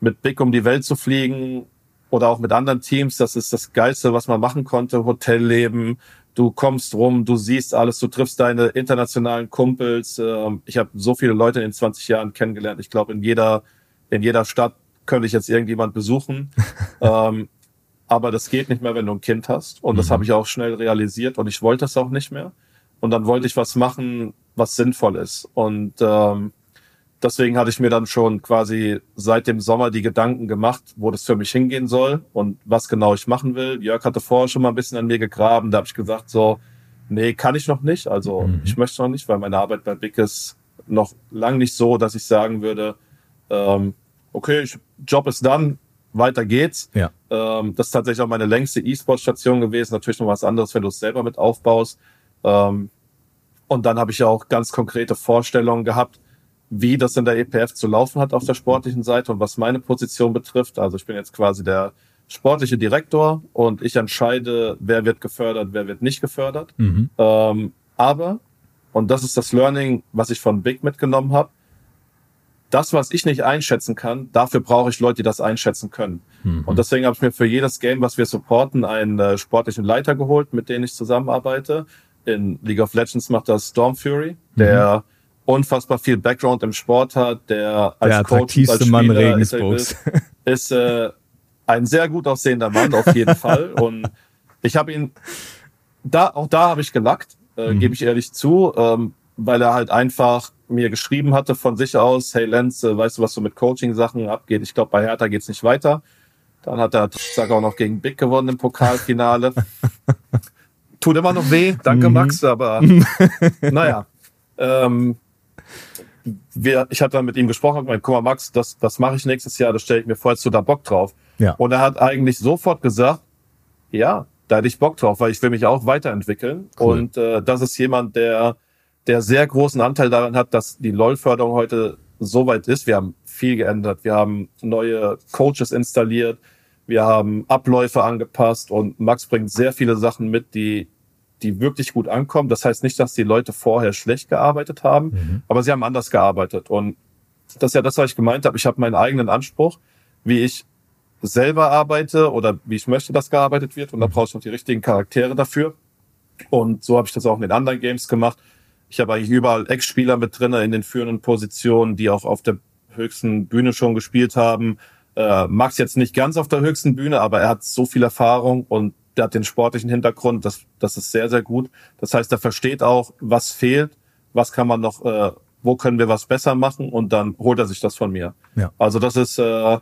mit Big um die Welt zu fliegen oder auch mit anderen Teams, das ist das Geilste, was man machen konnte, Hotelleben, du kommst rum, du siehst alles, du triffst deine internationalen Kumpels. Ähm, ich habe so viele Leute in den 20 Jahren kennengelernt. Ich glaube, in jeder, in jeder Stadt könnte ich jetzt irgendjemand besuchen. ähm, aber das geht nicht mehr, wenn du ein Kind hast. Und das mhm. habe ich auch schnell realisiert und ich wollte das auch nicht mehr. Und dann wollte ich was machen, was sinnvoll ist. Und ähm, deswegen hatte ich mir dann schon quasi seit dem Sommer die Gedanken gemacht, wo das für mich hingehen soll und was genau ich machen will. Jörg hatte vorher schon mal ein bisschen an mir gegraben. Da habe ich gesagt, so, nee, kann ich noch nicht. Also mhm. ich möchte noch nicht, weil meine Arbeit bei Big ist noch lang nicht so, dass ich sagen würde, ähm, okay, Job ist dann, weiter geht's. Ja. Ähm, das ist tatsächlich auch meine längste E-Sport-Station gewesen. Natürlich noch was anderes, wenn du es selber mit aufbaust. Ähm, und dann habe ich ja auch ganz konkrete Vorstellungen gehabt, wie das in der EPF zu laufen hat auf der sportlichen Seite und was meine Position betrifft. Also ich bin jetzt quasi der sportliche Direktor und ich entscheide, wer wird gefördert, wer wird nicht gefördert. Mhm. Ähm, aber, und das ist das Learning, was ich von Big mitgenommen habe, das, was ich nicht einschätzen kann, dafür brauche ich Leute, die das einschätzen können. Mhm. Und deswegen habe ich mir für jedes Game, was wir supporten, einen äh, sportlichen Leiter geholt, mit dem ich zusammenarbeite. In League of Legends macht das Storm Fury, der mhm unfassbar viel Background im Sport hat, der als der Coach, als Mann Regensburgs. ist, ist äh, ein sehr gut aussehender Mann auf jeden Fall. Und ich habe ihn da auch da habe ich gelackt, äh, mhm. gebe ich ehrlich zu, ähm, weil er halt einfach mir geschrieben hatte von sich aus, hey Lenz, äh, weißt du, was so mit Coaching-Sachen abgeht? Ich glaube, bei Hertha geht's nicht weiter. Dann hat er sag auch noch gegen Big gewonnen im Pokalfinale. Tut immer noch weh, danke mhm. Max, aber naja. Ähm, wir, ich hatte dann mit ihm gesprochen und gemeint, guck mal, Max, das, das mache ich nächstes Jahr, das stelle ich mir vor, jetzt du da Bock drauf. Ja. Und er hat eigentlich sofort gesagt, ja, da hätte ich Bock drauf, weil ich will mich auch weiterentwickeln. Cool. Und äh, das ist jemand, der, der sehr großen Anteil daran hat, dass die LOL-Förderung heute so weit ist. Wir haben viel geändert. Wir haben neue Coaches installiert. Wir haben Abläufe angepasst und Max bringt sehr viele Sachen mit, die die wirklich gut ankommen. Das heißt nicht, dass die Leute vorher schlecht gearbeitet haben, mhm. aber sie haben anders gearbeitet. Und das ist ja das, was ich gemeint habe. Ich habe meinen eigenen Anspruch, wie ich selber arbeite oder wie ich möchte, dass gearbeitet wird. Und da mhm. brauche ich noch die richtigen Charaktere dafür. Und so habe ich das auch in den anderen Games gemacht. Ich habe eigentlich überall Ex-Spieler mit drinne in den führenden Positionen, die auch auf der höchsten Bühne schon gespielt haben. Äh, Max jetzt nicht ganz auf der höchsten Bühne, aber er hat so viel Erfahrung und der hat den sportlichen Hintergrund, das, das ist sehr, sehr gut. Das heißt, er versteht auch, was fehlt, was kann man noch, äh, wo können wir was besser machen und dann holt er sich das von mir. Ja. Also das ist, äh,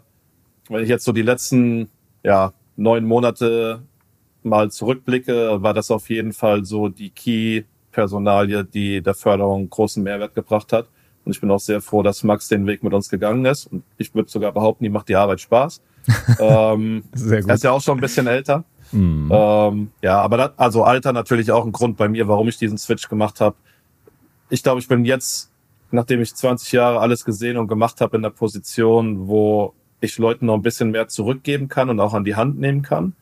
wenn ich jetzt so die letzten ja, neun Monate mal zurückblicke, war das auf jeden Fall so die Key-Personalie, die der Förderung großen Mehrwert gebracht hat. Und ich bin auch sehr froh, dass Max den Weg mit uns gegangen ist. Und ich würde sogar behaupten, die macht die Arbeit Spaß. ähm, sehr gut. Er ist ja auch schon ein bisschen älter. Mhm. Ähm, ja, aber das, also Alter natürlich auch ein Grund bei mir, warum ich diesen Switch gemacht habe. Ich glaube, ich bin jetzt, nachdem ich 20 Jahre alles gesehen und gemacht habe, in der Position, wo ich Leuten noch ein bisschen mehr zurückgeben kann und auch an die Hand nehmen kann.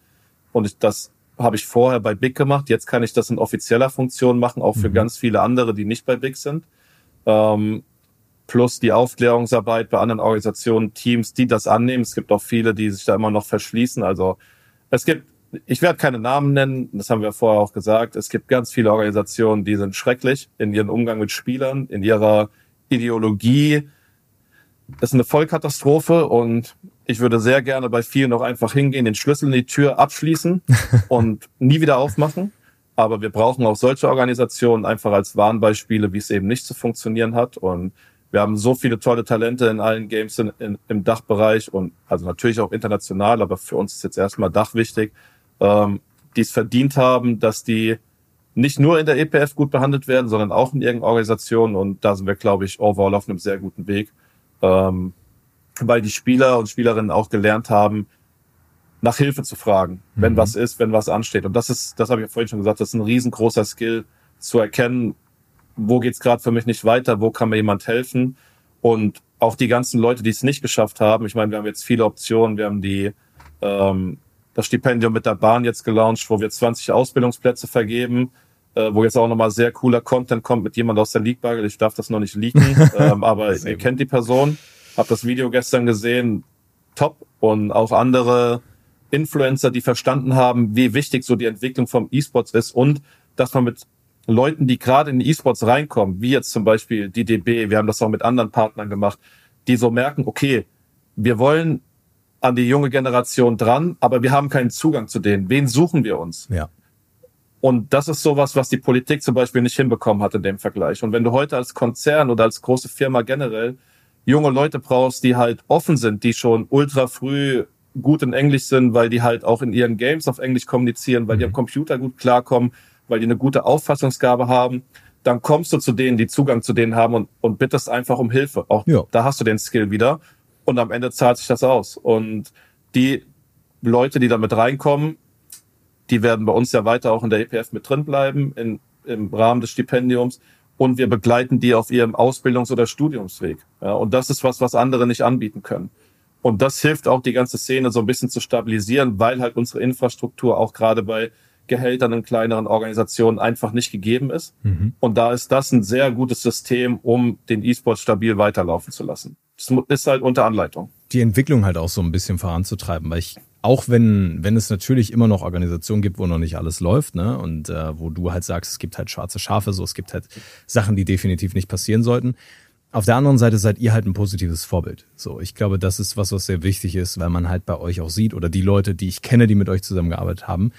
Und ich, das habe ich vorher bei Big gemacht. Jetzt kann ich das in offizieller Funktion machen, auch für mhm. ganz viele andere, die nicht bei Big sind. Ähm, plus die Aufklärungsarbeit bei anderen Organisationen, Teams, die das annehmen. Es gibt auch viele, die sich da immer noch verschließen. Also es gibt ich werde keine Namen nennen, das haben wir vorher auch gesagt. Es gibt ganz viele Organisationen, die sind schrecklich in ihrem Umgang mit Spielern, in ihrer Ideologie. Das ist eine Vollkatastrophe und ich würde sehr gerne bei vielen noch einfach hingehen, den Schlüssel in die Tür abschließen und nie wieder aufmachen. Aber wir brauchen auch solche Organisationen einfach als Warnbeispiele, wie es eben nicht zu funktionieren hat. Und wir haben so viele tolle Talente in allen Games in, in, im Dachbereich und also natürlich auch international, aber für uns ist jetzt erstmal Dach wichtig ähm, die es verdient haben, dass die nicht nur in der EPF gut behandelt werden, sondern auch in irgendeiner Organisation. Und da sind wir, glaube ich, overall auf einem sehr guten Weg, ähm, weil die Spieler und Spielerinnen auch gelernt haben, nach Hilfe zu fragen, wenn mhm. was ist, wenn was ansteht. Und das ist, das habe ich ja vorhin schon gesagt, das ist ein riesengroßer Skill zu erkennen, wo geht's gerade für mich nicht weiter, wo kann mir jemand helfen. Und auch die ganzen Leute, die es nicht geschafft haben, ich meine, wir haben jetzt viele Optionen, wir haben die ähm, das Stipendium mit der Bahn jetzt gelauncht, wo wir 20 Ausbildungsplätze vergeben, äh, wo jetzt auch nochmal sehr cooler Content kommt mit jemand aus der League-Bagel. Ich darf das noch nicht leaken, ähm, aber ihr gut. kennt die Person. Hab das Video gestern gesehen, top. Und auch andere Influencer, die verstanden haben, wie wichtig so die Entwicklung vom E-Sports ist und dass man mit Leuten, die gerade in E-Sports reinkommen, wie jetzt zum Beispiel die DB, wir haben das auch mit anderen Partnern gemacht, die so merken, okay, wir wollen an die junge Generation dran, aber wir haben keinen Zugang zu denen. Wen suchen wir uns? Ja. Und das ist sowas, was die Politik zum Beispiel nicht hinbekommen hat in dem Vergleich. Und wenn du heute als Konzern oder als große Firma generell junge Leute brauchst, die halt offen sind, die schon ultra früh gut in Englisch sind, weil die halt auch in ihren Games auf Englisch kommunizieren, weil die am mhm. Computer gut klarkommen, weil die eine gute Auffassungsgabe haben, dann kommst du zu denen, die Zugang zu denen haben und, und bittest einfach um Hilfe. Auch ja. da hast du den Skill wieder und am Ende zahlt sich das aus. Und die Leute, die damit reinkommen, die werden bei uns ja weiter auch in der EPF mit drin bleiben, in, im Rahmen des Stipendiums. Und wir begleiten die auf ihrem Ausbildungs- oder Studiumsweg. Ja, und das ist was, was andere nicht anbieten können. Und das hilft auch, die ganze Szene so ein bisschen zu stabilisieren, weil halt unsere Infrastruktur auch gerade bei Gehältern in kleineren Organisationen einfach nicht gegeben ist. Mhm. Und da ist das ein sehr gutes System, um den E-Sport stabil weiterlaufen zu lassen. Das ist halt unter Anleitung. Die Entwicklung halt auch so ein bisschen voranzutreiben, weil ich auch wenn, wenn es natürlich immer noch Organisationen gibt, wo noch nicht alles läuft, ne, und äh, wo du halt sagst, es gibt halt schwarze Schafe, so es gibt halt Sachen, die definitiv nicht passieren sollten. Auf der anderen Seite seid ihr halt ein positives Vorbild. So, ich glaube, das ist was, was sehr wichtig ist, weil man halt bei euch auch sieht oder die Leute, die ich kenne, die mit euch zusammengearbeitet haben,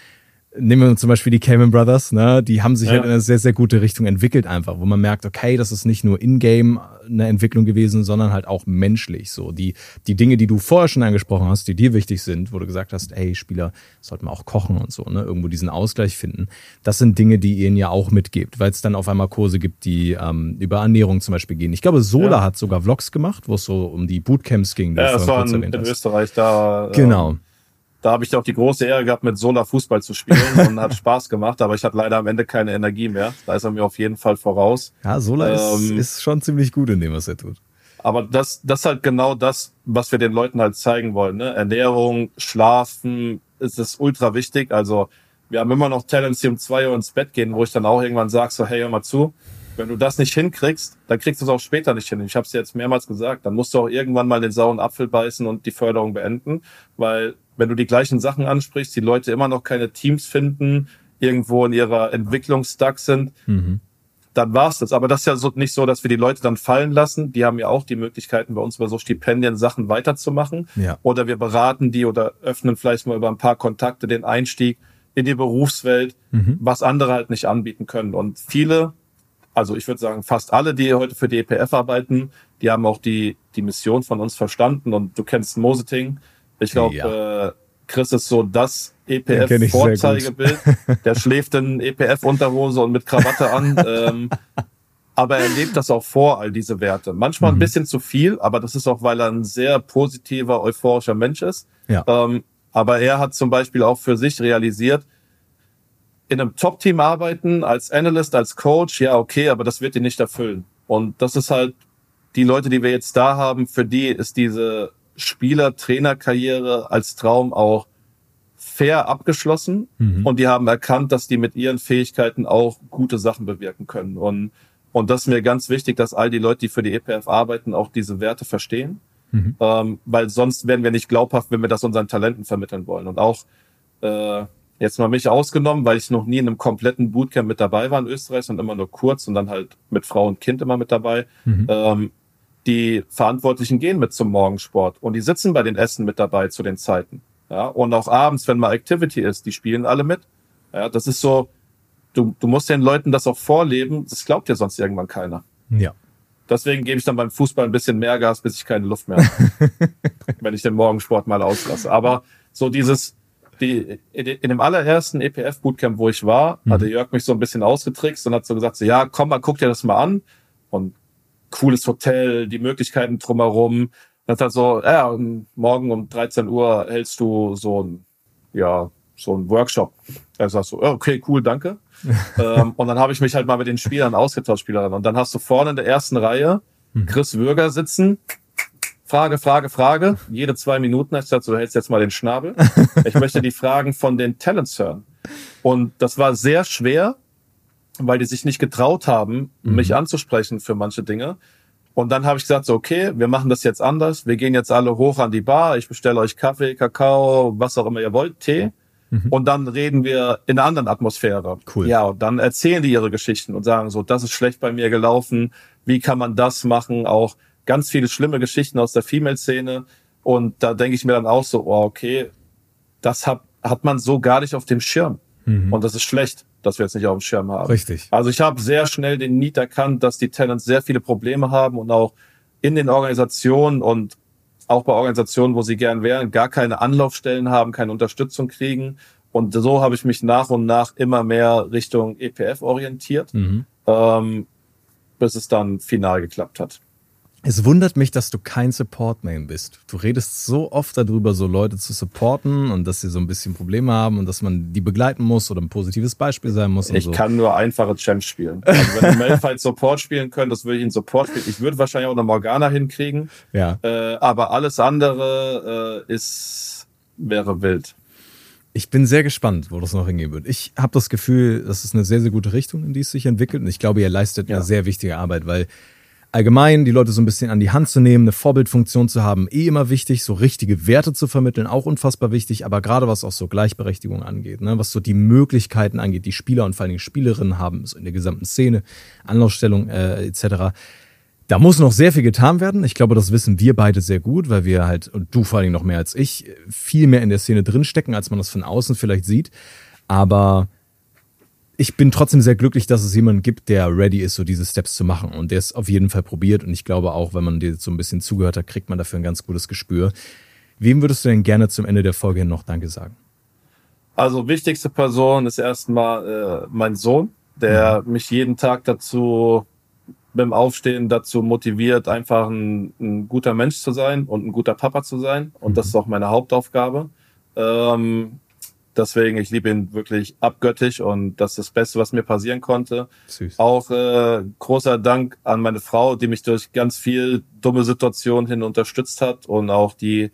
nehmen wir zum Beispiel die Cayman Brothers, ne? die haben sich ja. halt in eine sehr, sehr gute Richtung entwickelt einfach, wo man merkt, okay, das ist nicht nur in-game eine Entwicklung gewesen, sondern halt auch menschlich so. Die, die Dinge, die du vorher schon angesprochen hast, die dir wichtig sind, wo du gesagt hast, ey, Spieler sollten auch kochen und so, ne? irgendwo diesen Ausgleich finden. Das sind Dinge, die ihr ihnen ja auch mitgebt, weil es dann auf einmal Kurse gibt, die ähm, über Ernährung zum Beispiel gehen. Ich glaube, Sola ja. hat sogar Vlogs gemacht, wo es so um die Bootcamps ging. Die ja, das war in, in Österreich da. Genau. Ähm da habe ich auch die große Ehre gehabt, mit Sola Fußball zu spielen und hat Spaß gemacht, aber ich hatte leider am Ende keine Energie mehr. Da ist er mir auf jeden Fall voraus. Ja, Sola ähm, ist, ist schon ziemlich gut in dem, was er tut. Aber das, das ist halt genau das, was wir den Leuten halt zeigen wollen. Ne? Ernährung, Schlafen, ist es ultra wichtig. Also wir haben immer noch Talents, die um zwei Uhr ins Bett gehen, wo ich dann auch irgendwann sage, so hey, hör mal zu, wenn du das nicht hinkriegst, dann kriegst du es auch später nicht hin. Ich habe es jetzt mehrmals gesagt, dann musst du auch irgendwann mal den sauren Apfel beißen und die Förderung beenden, weil wenn du die gleichen Sachen ansprichst, die Leute immer noch keine Teams finden, irgendwo in ihrer Entwicklungsstack sind, mhm. dann war's das. Aber das ist ja so, nicht so, dass wir die Leute dann fallen lassen. Die haben ja auch die Möglichkeiten, bei uns über so Stipendien Sachen weiterzumachen. Ja. Oder wir beraten die oder öffnen vielleicht mal über ein paar Kontakte den Einstieg in die Berufswelt, mhm. was andere halt nicht anbieten können. Und viele, also ich würde sagen fast alle, die heute für die EPF arbeiten, die haben auch die, die Mission von uns verstanden. Und du kennst Moseting, ich glaube, ja. äh, Chris ist so das EPF-Vorzeigebild. Der schläft in EPF-Unterhose und mit Krawatte an. ähm, aber er lebt das auch vor, all diese Werte. Manchmal mhm. ein bisschen zu viel, aber das ist auch, weil er ein sehr positiver, euphorischer Mensch ist. Ja. Ähm, aber er hat zum Beispiel auch für sich realisiert, in einem Top-Team arbeiten, als Analyst, als Coach, ja, okay, aber das wird ihn nicht erfüllen. Und das ist halt die Leute, die wir jetzt da haben, für die ist diese Spieler-Trainer-Karriere als Traum auch fair abgeschlossen mhm. und die haben erkannt, dass die mit ihren Fähigkeiten auch gute Sachen bewirken können. Und, und das ist mir ganz wichtig, dass all die Leute, die für die EPF arbeiten, auch diese Werte verstehen. Mhm. Ähm, weil sonst werden wir nicht glaubhaft, wenn wir das unseren Talenten vermitteln wollen. Und auch äh, jetzt mal mich ausgenommen, weil ich noch nie in einem kompletten Bootcamp mit dabei war in Österreich und immer nur kurz und dann halt mit Frau und Kind immer mit dabei. Mhm. Ähm, die Verantwortlichen gehen mit zum Morgensport und die sitzen bei den Essen mit dabei zu den Zeiten. Ja, und auch abends, wenn mal Activity ist, die spielen alle mit. Ja, das ist so, du, du musst den Leuten das auch vorleben, das glaubt dir sonst irgendwann keiner. Ja. Deswegen gebe ich dann beim Fußball ein bisschen mehr Gas, bis ich keine Luft mehr habe. wenn ich den Morgensport mal auslasse. Aber so dieses, die, in dem allerersten EPF-Bootcamp, wo ich war, mhm. hatte Jörg mich so ein bisschen ausgetrickst und hat so gesagt, so, ja, komm mal, guck dir das mal an. Und cooles Hotel, die Möglichkeiten drumherum. Das ist halt so, ja, morgen um 13 Uhr hältst du so ein, ja, so ein Workshop. Er sagt so, okay, cool, danke. ähm, und dann habe ich mich halt mal mit den Spielern ausgetauscht, Spielerinnen. Und dann hast du vorne in der ersten Reihe hm. Chris Würger sitzen. Frage, Frage, Frage. Jede zwei Minuten. Ich dachte, du hältst jetzt mal den Schnabel. Ich möchte die Fragen von den Talents hören. Und das war sehr schwer, weil die sich nicht getraut haben, mhm. mich anzusprechen für manche Dinge. Und dann habe ich gesagt, so, okay, wir machen das jetzt anders. Wir gehen jetzt alle hoch an die Bar. Ich bestelle euch Kaffee, Kakao, was auch immer ihr wollt, Tee. Mhm. Und dann reden wir in einer anderen Atmosphäre. Cool. Ja, und dann erzählen die ihre Geschichten und sagen so, das ist schlecht bei mir gelaufen. Wie kann man das machen? Auch ganz viele schlimme Geschichten aus der Female-Szene. Und da denke ich mir dann auch so, oh, okay, das hat, hat man so gar nicht auf dem Schirm. Mhm. Und das ist schlecht, dass wir jetzt nicht auf dem Schirm haben. Richtig. Also ich habe sehr schnell den Need erkannt, dass die Talents sehr viele Probleme haben und auch in den Organisationen und auch bei Organisationen, wo sie gern wären, gar keine Anlaufstellen haben, keine Unterstützung kriegen. Und so habe ich mich nach und nach immer mehr Richtung EPF orientiert, mhm. ähm, bis es dann final geklappt hat. Es wundert mich, dass du kein Support-Main bist. Du redest so oft darüber, so Leute zu supporten und dass sie so ein bisschen Probleme haben und dass man die begleiten muss oder ein positives Beispiel sein muss. ich so. kann nur einfache Champs spielen. Also wenn Malphite Support spielen können, das würde ich in Support spielen. Ich würde wahrscheinlich auch eine Morgana hinkriegen. Ja. Äh, aber alles andere äh, ist wäre wild. Ich bin sehr gespannt, wo das noch hingehen wird. Ich habe das Gefühl, das ist eine sehr, sehr gute Richtung, in die es sich entwickelt. Und ich glaube, ihr leistet ja. eine sehr wichtige Arbeit, weil allgemein die Leute so ein bisschen an die Hand zu nehmen, eine Vorbildfunktion zu haben, eh immer wichtig, so richtige Werte zu vermitteln, auch unfassbar wichtig, aber gerade was auch so Gleichberechtigung angeht, ne, was so die Möglichkeiten angeht, die Spieler und vor allen Dingen Spielerinnen haben, so in der gesamten Szene, Anlaufstellung äh, etc., da muss noch sehr viel getan werden. Ich glaube, das wissen wir beide sehr gut, weil wir halt, und du vor allen Dingen noch mehr als ich, viel mehr in der Szene drinstecken, als man das von außen vielleicht sieht. Aber ich bin trotzdem sehr glücklich, dass es jemanden gibt, der ready ist, so diese Steps zu machen und der es auf jeden Fall probiert. Und ich glaube auch, wenn man dir so ein bisschen zugehört hat, kriegt man dafür ein ganz gutes Gespür. Wem würdest du denn gerne zum Ende der Folge noch Danke sagen? Also wichtigste Person ist erstmal äh, mein Sohn, der mhm. mich jeden Tag dazu beim Aufstehen dazu motiviert, einfach ein, ein, guter Mensch zu sein und ein guter Papa zu sein. Und mhm. das ist auch meine Hauptaufgabe. Ähm, Deswegen, ich liebe ihn wirklich abgöttisch und das ist das Beste, was mir passieren konnte. Süß. Auch äh, großer Dank an meine Frau, die mich durch ganz viel dumme Situationen hin unterstützt hat und auch die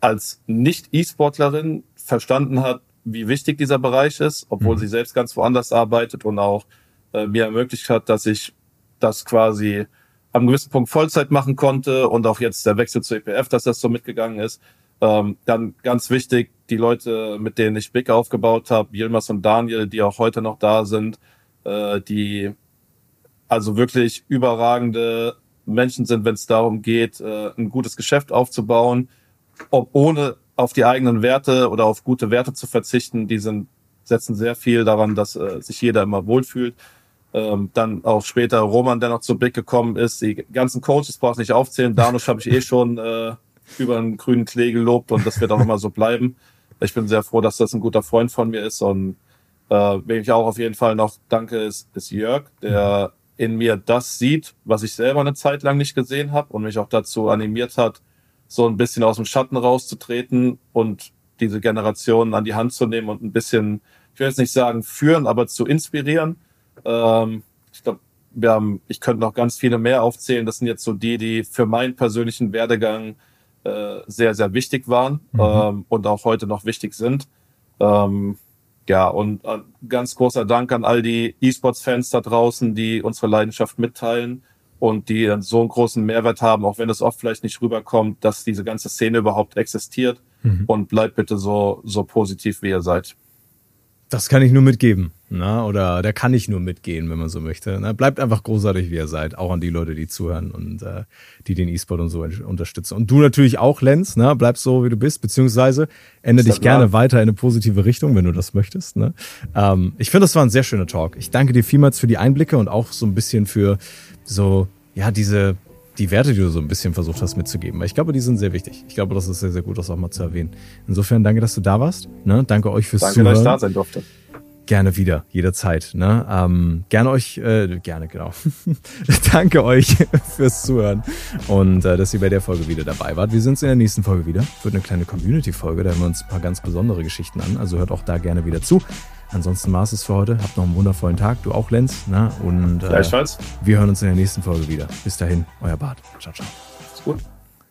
als Nicht-E-Sportlerin verstanden hat, wie wichtig dieser Bereich ist, obwohl mhm. sie selbst ganz woanders arbeitet und auch äh, mir ermöglicht hat, dass ich das quasi am gewissen Punkt Vollzeit machen konnte und auch jetzt der Wechsel zur EPF, dass das so mitgegangen ist. Ähm, dann ganz wichtig, die Leute, mit denen ich Big aufgebaut habe, Yilmaz und Daniel, die auch heute noch da sind, äh, die also wirklich überragende Menschen sind, wenn es darum geht, äh, ein gutes Geschäft aufzubauen, ob ohne auf die eigenen Werte oder auf gute Werte zu verzichten. Die sind, setzen sehr viel daran, dass äh, sich jeder immer wohlfühlt. Ähm, dann auch später Roman, der noch zu Big gekommen ist. Die ganzen Coaches brauche ich nicht aufzählen. Danusch habe ich eh schon äh, über einen grünen Klee gelobt und das wird auch immer so bleiben. Ich bin sehr froh, dass das ein guter Freund von mir ist und äh, wem ich auch auf jeden Fall noch danke, ist, ist Jörg, der in mir das sieht, was ich selber eine Zeit lang nicht gesehen habe und mich auch dazu animiert hat, so ein bisschen aus dem Schatten rauszutreten und diese Generationen an die Hand zu nehmen und ein bisschen, ich will jetzt nicht sagen führen, aber zu inspirieren. Ähm, ich glaube, wir haben, ich könnte noch ganz viele mehr aufzählen. Das sind jetzt so die, die für meinen persönlichen Werdegang äh, sehr, sehr wichtig waren mhm. ähm, und auch heute noch wichtig sind. Ähm, ja, und äh, ganz großer Dank an all die E-Sports-Fans da draußen, die unsere Leidenschaft mitteilen und die so einen großen Mehrwert haben, auch wenn es oft vielleicht nicht rüberkommt, dass diese ganze Szene überhaupt existiert. Mhm. Und bleibt bitte so, so positiv, wie ihr seid. Das kann ich nur mitgeben. Na, ne? oder der kann ich nur mitgehen, wenn man so möchte. Na, ne? bleibt einfach großartig, wie ihr seid. Auch an die Leute, die zuhören und äh, die den E-Sport und so unterstützen. Und du natürlich auch, Lenz, ne? bleib so, wie du bist, beziehungsweise ändere dich gerne weiter in eine positive Richtung, wenn du das möchtest. Ne? Ähm, ich finde, das war ein sehr schöner Talk. Ich danke dir vielmals für die Einblicke und auch so ein bisschen für so, ja, diese die Werte, die du so ein bisschen versucht hast mitzugeben. Weil ich glaube, die sind sehr wichtig. Ich glaube, das ist sehr, sehr gut, das auch mal zu erwähnen. Insofern danke, dass du da warst. Ne? Danke euch fürs danke, Zuhören. Danke, dass ich da sein durfte. Gerne wieder, jederzeit. Ne? Ähm, gerne euch, äh, gerne, genau. Danke euch fürs Zuhören und äh, dass ihr bei der Folge wieder dabei wart. Wir sehen uns in der nächsten Folge wieder. Wird eine kleine Community-Folge, da hören wir uns ein paar ganz besondere Geschichten an. Also hört auch da gerne wieder zu. Ansonsten war es für heute. Habt noch einen wundervollen Tag. Du auch, Lenz. Ne? Und äh, Gleichfalls. wir hören uns in der nächsten Folge wieder. Bis dahin, euer Bart. Ciao, ciao. Ist gut.